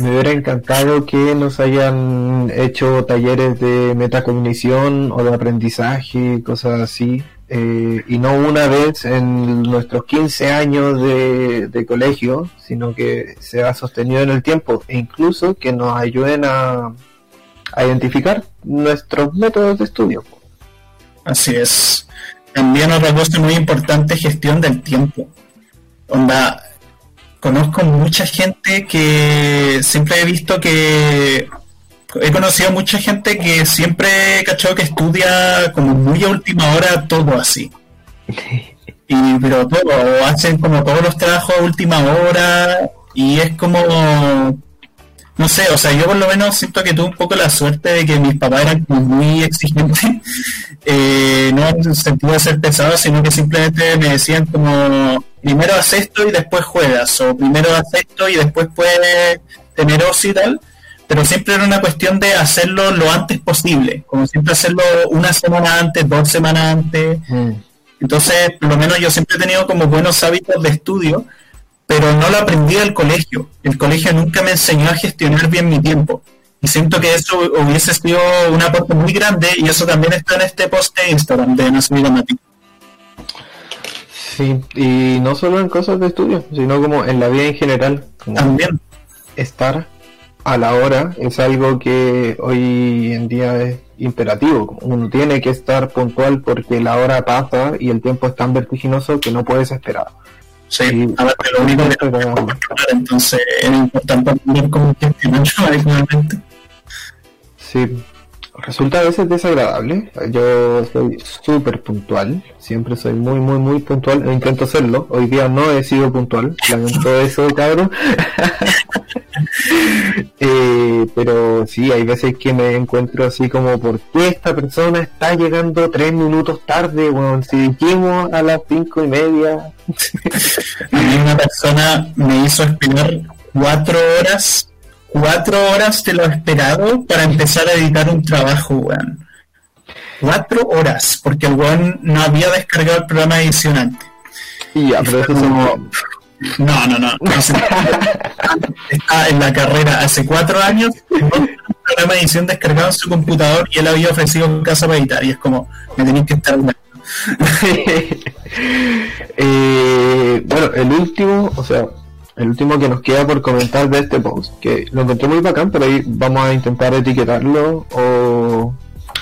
me hubiera encantado que nos hayan hecho talleres de metacognición o de aprendizaje, cosas así, eh, y no una vez en nuestros 15 años de, de, colegio, sino que se ha sostenido en el tiempo, e incluso que nos ayuden a, a identificar nuestros métodos de estudio. Así es. También otra cosa muy importante, gestión del tiempo. Onda, conozco mucha gente que siempre he visto que he conocido mucha gente que siempre cachó que estudia como muy a última hora todo así. Y pero todo, hacen como todos los trabajos a última hora y es como no sé, o sea, yo por lo menos siento que tuve un poco la suerte de que mis papás eran muy exigentes, eh, no en el sentido de ser pesados, sino que simplemente me decían como, primero haz esto y después juegas, o primero haz esto y después puedes tener ocio y tal, pero siempre era una cuestión de hacerlo lo antes posible, como siempre hacerlo una semana antes, dos semanas antes. Mm. Entonces, por lo menos yo siempre he tenido como buenos hábitos de estudio, pero no lo aprendí del colegio. El colegio nunca me enseñó a gestionar bien mi tiempo. Y siento que eso hubiese sido un aporte muy grande y eso también está en este post de Instagram de Nación Gramática. Sí, y no solo en cosas de estudio, sino como en la vida en general. También. Estar a la hora es algo que hoy en día es imperativo. Uno tiene que estar puntual porque la hora pasa y el tiempo es tan vertiginoso que no puedes esperar. Sí, a ver, lo único que entonces es importante aprender cómo gestionar. Sí, resulta a veces desagradable. Yo soy súper puntual, siempre soy muy, muy, muy puntual. E intento serlo. Hoy día no he sido puntual, lamento eso, cabrón. eh, pero sí, hay veces que me encuentro así como, ¿por qué esta persona está llegando tres minutos tarde? Bueno, si dijimos a las cinco y media. a mí una persona me hizo esperar cuatro horas cuatro horas de lo esperado para empezar a editar un trabajo, weón. Cuatro horas, porque el weón no había descargado el programa de edición antes. Y ya, pero eso como... No, no, no. está en la carrera hace cuatro años, un programa de edición descargado en su computador y él había ofrecido casa para editar. Y es como, me tenéis que estar eh, bueno, el último, o sea, el último que nos queda por comentar de este post, que lo encontré muy bacán, pero ahí vamos a intentar etiquetarlo o,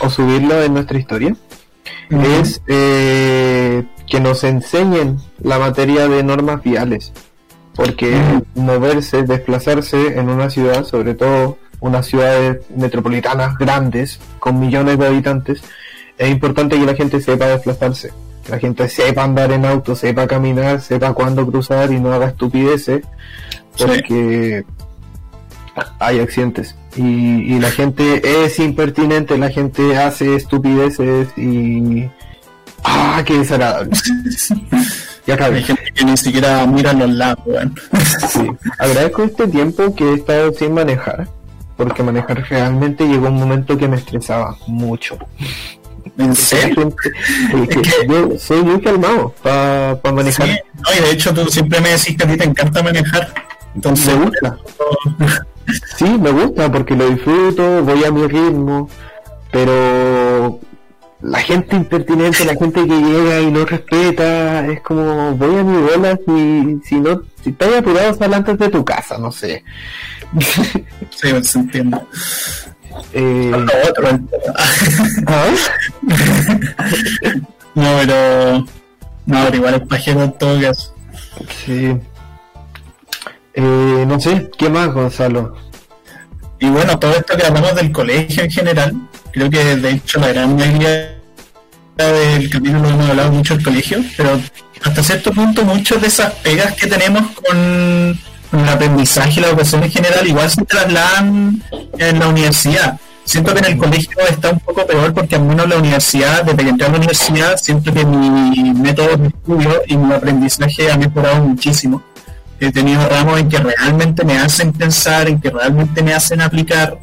subirlo en nuestra historia, es eh, que nos enseñen la materia de normas viales, porque moverse, desplazarse en una ciudad, sobre todo unas ciudades metropolitanas grandes, con millones de habitantes, es importante que la gente sepa desplazarse la gente sepa andar en auto, sepa caminar, sepa cuándo cruzar y no haga estupideces, porque hay accidentes. Y, la gente es impertinente, la gente hace estupideces y... ¡Ah, qué desagradable! ya Hay gente que ni siquiera mira los lados, sí. Agradezco este tiempo que he estado sin manejar, porque manejar realmente llegó un momento que me estresaba mucho. ¿En serio? yo soy muy calmado para manejar. no, y de hecho tú siempre me decís que a ti te encanta manejar. Entonces, me gusta. sí, me gusta porque lo disfruto, voy a mi ritmo, pero la gente impertinente, la gente que llega y no respeta, es como voy a mi bola si, si no, si estás apurado sal antes de tu casa, no sé. sí, se entiende. Eh... No, pero. No, pero igual es pajero en todo caso. Sí. Eh, no sé, ¿qué más, Gonzalo? Y bueno, todo esto que hablamos del colegio en general, creo que de hecho la gran mayoría del capítulo hemos hablado mucho del colegio, pero hasta cierto punto muchas de esas pegas que tenemos con el aprendizaje y la educación en general igual se trasladan en la universidad. Siento que en el colegio está un poco peor porque al menos la universidad, desde que entré a la universidad, siento que mi método de estudio y mi aprendizaje ha mejorado muchísimo. He tenido ramos en que realmente me hacen pensar, en que realmente me hacen aplicar.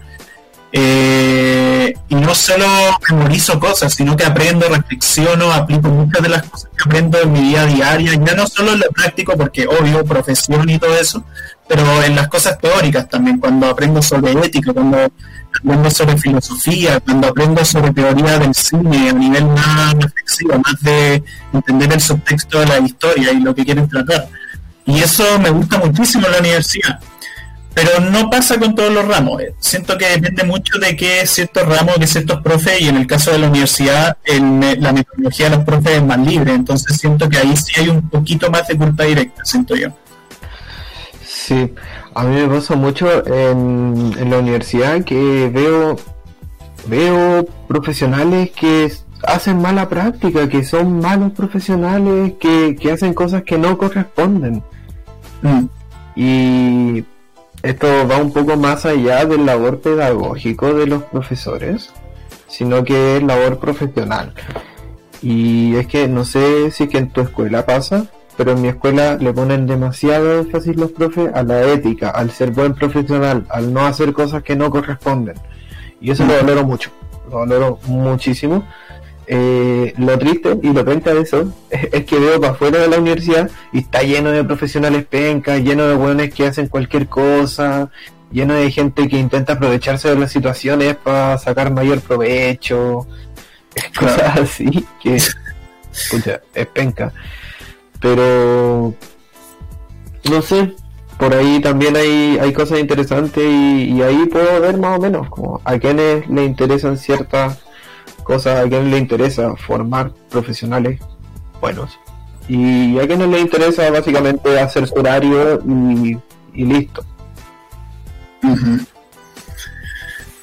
Eh, y no solo memorizo cosas, sino que aprendo, reflexiono, aplico muchas de las cosas que aprendo en mi vida diaria, ya no solo en lo práctico, porque obvio, profesión y todo eso, pero en las cosas teóricas también, cuando aprendo sobre ética, cuando aprendo sobre filosofía, cuando aprendo sobre teoría del cine a nivel más reflexivo, más de entender el subtexto de la historia y lo que quieren tratar. Y eso me gusta muchísimo en la universidad. Pero no pasa con todos los ramos. Eh. Siento que depende mucho de qué ciertos ramos, de ciertos profes, y en el caso de la universidad, la metodología de los profes es más libre. Entonces siento que ahí sí hay un poquito más de culpa directa, siento yo. Sí, a mí me pasa mucho en, la universidad que veo, veo profesionales que hacen mala práctica, que son malos profesionales, que, que hacen cosas que no corresponden. Mm. Y esto va un poco más allá del labor pedagógico de los profesores, sino que es labor profesional. Y es que no sé si que en tu escuela pasa, pero en mi escuela le ponen demasiado énfasis los profes a la ética, al ser buen profesional, al no hacer cosas que no corresponden. Y eso lo valoro mucho, lo valoro muchísimo eh, lo triste y lo penta de eso es, que veo para afuera de la universidad y está lleno de profesionales pencas, lleno de buenos que hacen cualquier cosa, lleno de gente que intenta aprovecharse de las situaciones para sacar mayor provecho, cosas así que, escucha, es penca. Pero, no sé, por ahí también hay, hay cosas interesantes y, ahí puedo ver más o menos como a quienes le interesan ciertas cosas, a quienes le interesa formar profesionales buenos. Y a quienes le interesa básicamente hacer su horario y, listo.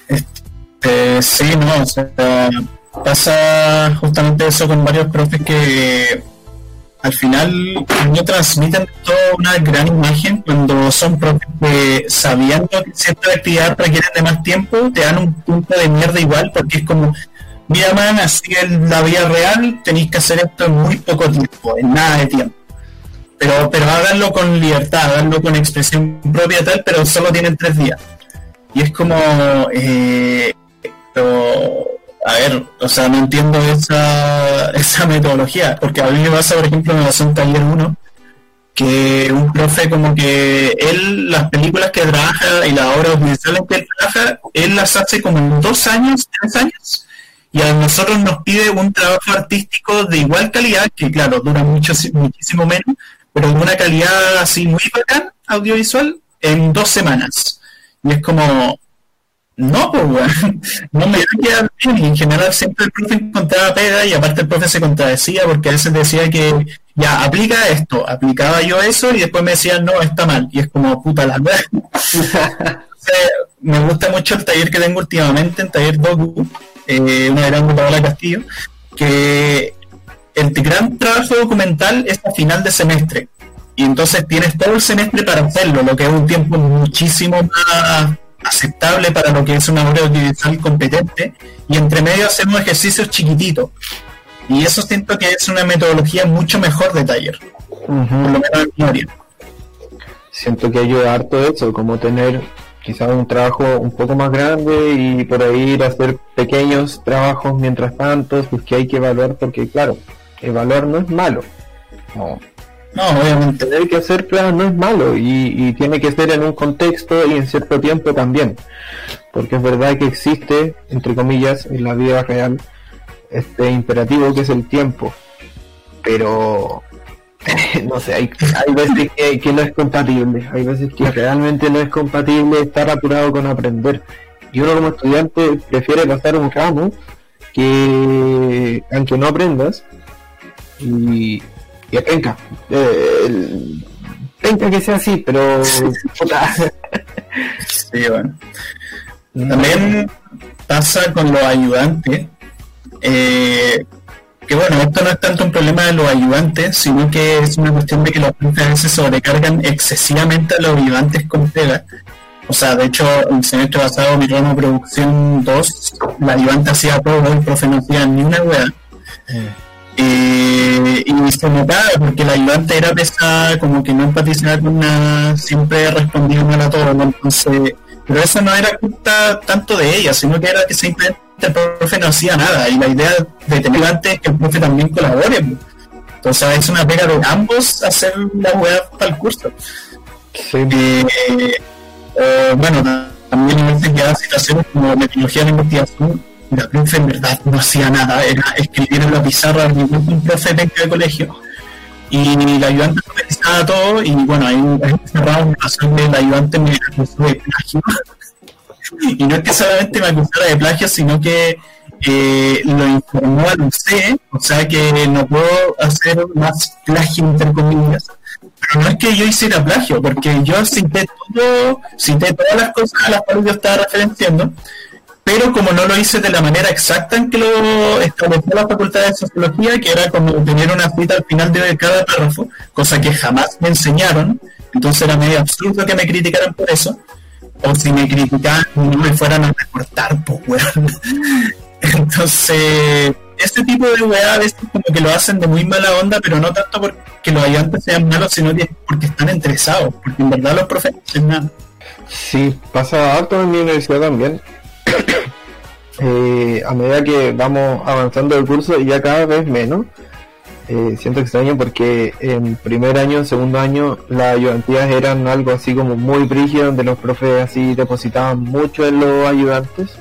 este, sí, no, pasa justamente eso con varios profes que al final no transmiten toda una gran imagen. Cuando son profes que sabiendo que cierta actividad requiere de más tiempo, te dan un punto de mierda igual porque es como, mira man, así en la vida real tenéis que hacer esto en muy poco tiempo, en nada de tiempo. Pero, pero háganlo con libertad, háganlo con expresión propia tal, pero solo tienen tres días. Y es como, eh, a ver, o sea, no entiendo esa, esa metodología, porque a mí me pasa, por ejemplo, me pasó un taller 1, que un profe como que él, las películas que trabaja y las obras audiovisuales que él trabaja, él las hace como en dos años, tres años, y a nosotros nos pide un trabajo artístico de igual calidad, que claro, dura mucho, muchísimo menos, pero de una calidad así muy bacán, audiovisual, en dos semanas. Y es como, no, pues, weón. No me quedar bien. En general, siempre el profe encontraba pega y aparte el profe se contradecía porque a veces decía que ya aplica esto, aplicaba yo eso y después me decían no, está mal. Y es como puta la verdad. me gusta mucho el taller que tengo últimamente, en taller Doku, eh, una gran Paola Castillo, que el gran trabajo documental es a final de semestre. Y entonces tienes todo el semestre para hacerlo, lo que es un tiempo muchísimo más aceptable para lo que es una obra audiovisual competente y entre medio hacemos ejercicios chiquititos. Y eso siento que es una metodología mucho mejor de taller, por lo menos en Siento que ayuda harto eso, como tener quizás un trabajo un poco más grande y por ahí ir a hacer pequeños trabajos mientras tanto, pues que hay que evaluar porque claro, evaluar no es malo. No, no, obviamente. Tener que hacer pruebas no es malo y, tiene que ser en un contexto y en cierto tiempo también. Porque es verdad que existe, entre comillas, en la vida real, este imperativo que es el tiempo. Pero, no sé, hay, hay veces que, no es compatible. Hay veces que realmente no es compatible estar apurado con aprender. Y uno como estudiante prefiere pasar un ramo que, aunque no aprendas, y, y penca. Eh, penca que sea así, pero. sí, bueno. También pasa con los ayudantes. Eh, que bueno, esto no es tanto un problema de los ayudantes, sino que es una cuestión de que los profes a veces sobrecargan excesivamente a los ayudantes con pega. O sea, de hecho, el semestre pasado, mi ramo producción 2, la ayudante hacía todo, el profe no hacía ni una wea. Eh. Eh, y se notaba porque el ayudante era pesada, como que no empatizaba con nada, siempre respondía mal a todo, entonces, pero eso no era culpa tanto de ella, sino que era que simplemente el profe no hacía nada, y la idea de tener antes es que el profe también colabore, entonces es una pega de ambos hacer la web para el curso. Eh, eh, bueno, también a veces ya situaciones como metodología de investigación la profe en verdad no hacía nada, era escribir en la pizarra un profe de colegio. Y la ayudante organizaba todo y bueno, ahí cerrado una razón de la ayudante me acusó de plagio. Y no es que solamente me acusara de plagio, sino que eh, lo informó al UC, o sea que no puedo hacer más plagio entre. Pero no es que yo hiciera plagio, porque yo cité todo, cité todas las cosas a las cuales yo estaba referenciando, pero como no lo hice de la manera exacta en que lo estableció la Facultad de Sociología, que era como tener una cita al final de cada párrafo, cosa que jamás me enseñaron, entonces era medio absurdo que me criticaran por eso, o si me criticaban no me fueran a recortar, pues weón. Entonces, este tipo de weá a veces como que lo hacen de muy mala onda, pero no tanto porque los ayudantes sean malos, sino porque están interesados, porque en verdad los profesores nada. Sí, pasa alto en mi universidad también eh, a medida que vamos avanzando el curso y ya cada vez menos, eh, siento extraño porque en primer año, segundo año, las ayudantías eran algo así como muy brígido, donde los profes así depositaban mucho en los ayudantes.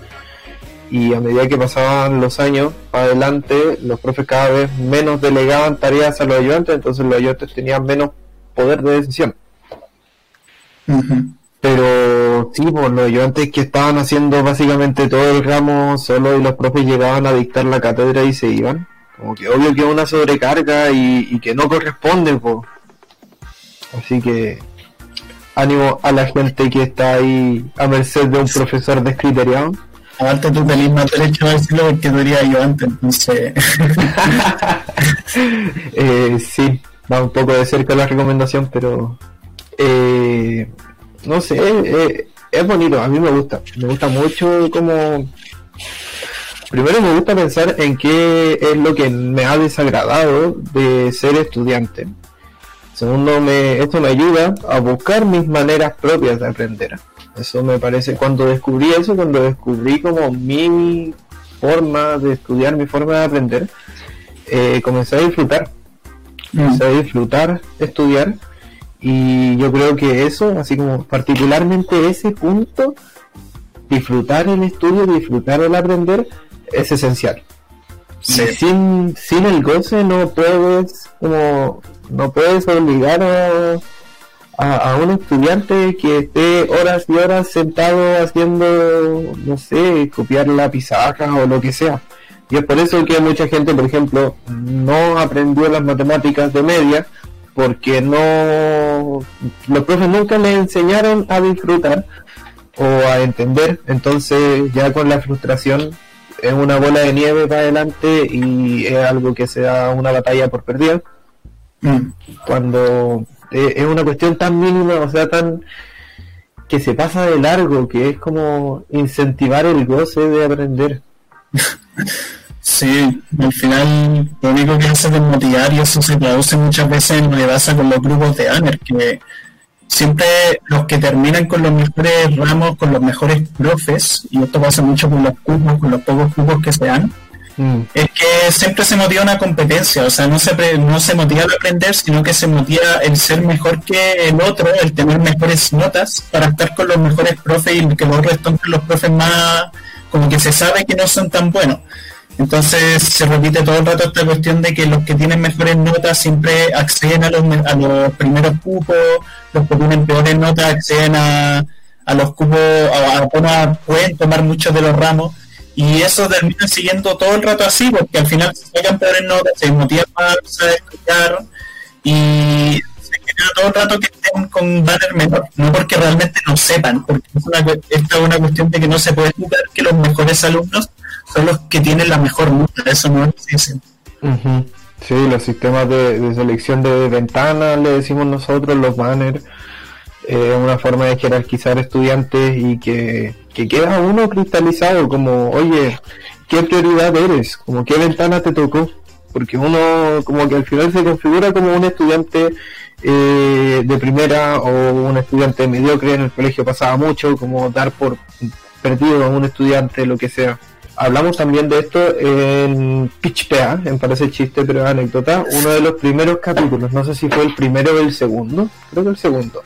Y a medida que pasaban los años para adelante, los profes cada vez menos delegaban tareas a los ayudantes, entonces los ayudantes tenían menos poder de decisión. Pero sí, pues los ayudantes que estaban haciendo básicamente todo el ramo solo y los profes llegaban a dictar la cátedra y se iban como que obvio que es una sobrecarga y, que no corresponde, po. Así que ánimo a la gente que está ahí a merced de un profesor descriteriado. Aparte tú tenés más derecho a decirlo porque lo diría yo antes, entonces... eh, sí, va un poco de cerca la recomendación, pero... Eh, no sé, eh, es bonito, a mí me gusta. Me gusta mucho como Primero me gusta pensar en qué es lo que me ha desagradado de ser estudiante. Segundo, me, esto me ayuda a buscar mis maneras propias de aprender. Eso me parece, cuando descubrí eso, cuando descubrí como mi forma de estudiar, mi forma de aprender, eh, comencé a disfrutar. Comencé a disfrutar estudiar y yo creo que eso, así como particularmente ese punto, disfrutar el estudio, disfrutar el aprender, es esencial. Sin, sin el goce no puedes como no puedes obligar a, a, un estudiante que esté horas y horas sentado haciendo, no sé, copiar la pizarra o lo que sea. Y es por eso que mucha gente, por ejemplo, no aprendió las matemáticas de media porque no los profes nunca le enseñaron a disfrutar o a entender, entonces ya con la frustración es una bola de nieve para adelante y es algo que se da una batalla por perdida. Mm. Cuando es una cuestión tan mínima, o sea, tan que se pasa de largo, que es como incentivar el goce de aprender. Sí, al final lo único que hace es desmotivar y eso se traduce muchas veces en lo que pasa con los grupos de ANER, que siempre los que terminan con los mejores ramos, con los mejores profes, y esto pasa mucho con los cupos, con los pocos cupos que se dan, mm. es que siempre se motiva una competencia, o sea, no se, no se motiva a aprender, sino que se motiva el ser mejor que el otro, el tener mejores notas para estar con los mejores profes y que los otros están con los profes más, como que se sabe que no son tan buenos. Entonces se repite todo el rato esta cuestión de que los que tienen mejores notas siempre acceden a los, a los primeros cupos, los que tienen peores notas acceden a, a los cupos, a, pueden tomar muchos de los ramos. Y eso termina siguiendo todo el rato así porque al final se sacan peores notas, se motivan más a estudiar y se queda todo el rato que estén con banner menor, no porque realmente no sepan, porque es una, esta es una cuestión de que no se puede jugar que los mejores alumnos son los que tienen la mejor nota, eso no es dicen. Sí, los sistemas de, selección de ventanas, le decimos nosotros, los banners, eh, una forma de jerarquizar estudiantes y que, queda uno cristalizado como, oye, ¿qué prioridad eres? Como, ¿qué ventana te tocó? Porque uno como que al final se configura como un estudiante eh, de primera o un estudiante mediocre, en el colegio pasaba mucho, como dar por perdido a un estudiante, lo que sea hablamos también de esto en PA, en Parece Chiste, pero anécdota, uno de los primeros capítulos, no sé si fue el primero o el segundo, creo que el segundo,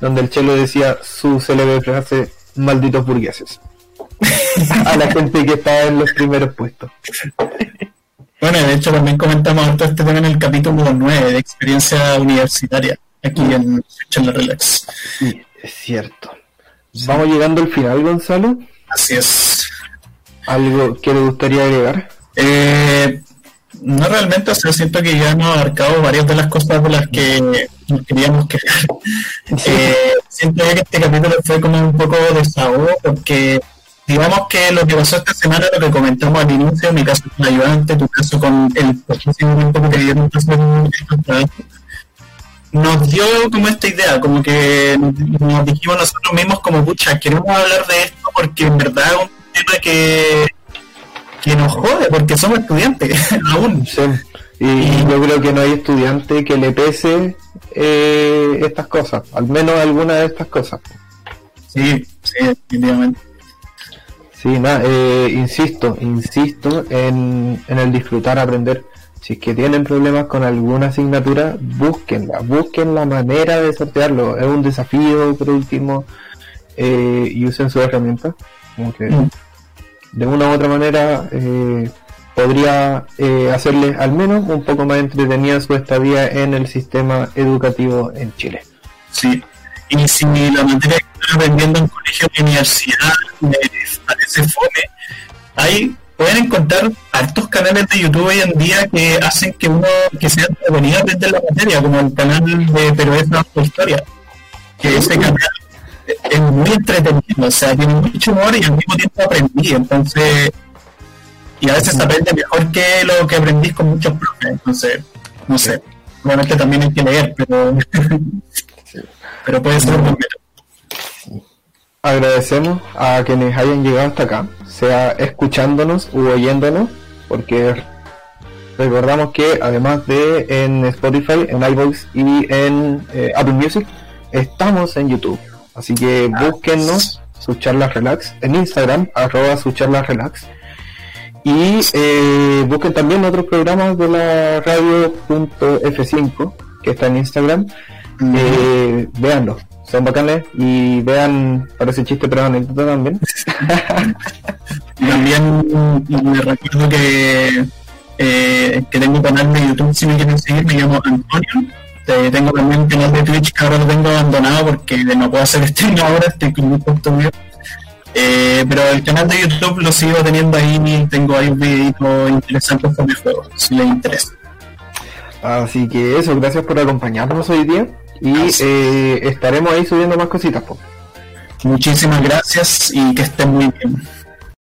donde el Chelo decía su célebre frase, malditos burgueses, a la gente que estaba en los primeros puestos. Bueno, de hecho también comentamos este tema en el capítulo 9 de experiencia universitaria, aquí en Chelo Relax. Sí, es cierto. Vamos llegando al final, Gonzalo. Así es. ¿Algo que le gustaría agregar? Eh, no realmente, o sea, siento que ya hemos abarcado varias de las cosas de las que nos queríamos quejar. Eh, siento que este capítulo fue como un poco desahogo porque digamos que lo que pasó esta semana, lo que comentamos al inicio, mi caso con el ayudante, tu caso con el poquísimo que dieron nos dio como esta idea, como que nos dijimos nosotros mismos como, pucha, queremos hablar de esto porque en verdad es un tema que, que nos jode, porque somos estudiantes aún. Y, yo creo que no hay estudiante que le pese eh, estas cosas, al menos alguna de estas cosas. Sí, sí, definitivamente. Sí, nada, eh, insisto, insisto en, en el disfrutar, aprender. si es que tienen problemas con alguna asignatura, búsquenla, busquen la manera de sortearlo. Es un desafío, por último, eh, y usen su herramienta. Como que Mm. de una u otra manera eh, podría eh, hacerles al menos un poco más entretenida su estadía en el sistema educativo en Chile. Sí. Y si la materia que están aprendiendo en colegio o universidad les parece fome, ahí pueden encontrar hartos canales de YouTube hoy en día que hacen que uno que sea entretenido aprender la materia, como el canal de Pero es nuestra historia. Que ese canal es muy entretenido, o sea, tiene mucho humor y al mismo tiempo aprendí, entonces y a veces aprende mejor que lo que aprendís con muchos profes, entonces, no sé, obviamente también hay que leer, pero pero puede ser un método. Agradecemos a quienes hayan llegado hasta acá, sea escuchándonos u oyéndonos, porque recordamos que además de en Spotify, en iVoox y en eh, Apple Music, estamos en YouTube. Así que búsquennos, sus charlas relax, en Instagram, arroba sus charlas relax. Y eh, busquen también otros programas de la radio.f5, que está en Instagram. Eh, véanlo, son bacanes y vean, parece chiste pero anécdota también. También me recuerdo que, eh, que tengo un canal de YouTube, si me quieren seguir, me llamo Antonio. Eh, tengo también un canal de Twitch que ahora lo tengo abandonado porque no puedo hacer stream ahora, estoy con contenido. Eh, pero el canal de YouTube lo sigo teniendo ahí y tengo ahí un videito interesante sobre juegos, si les interesa. Así que eso, gracias por acompañarnos hoy día y eh, estaremos ahí subiendo más cositas. po. Muchísimas gracias y que estén muy bien.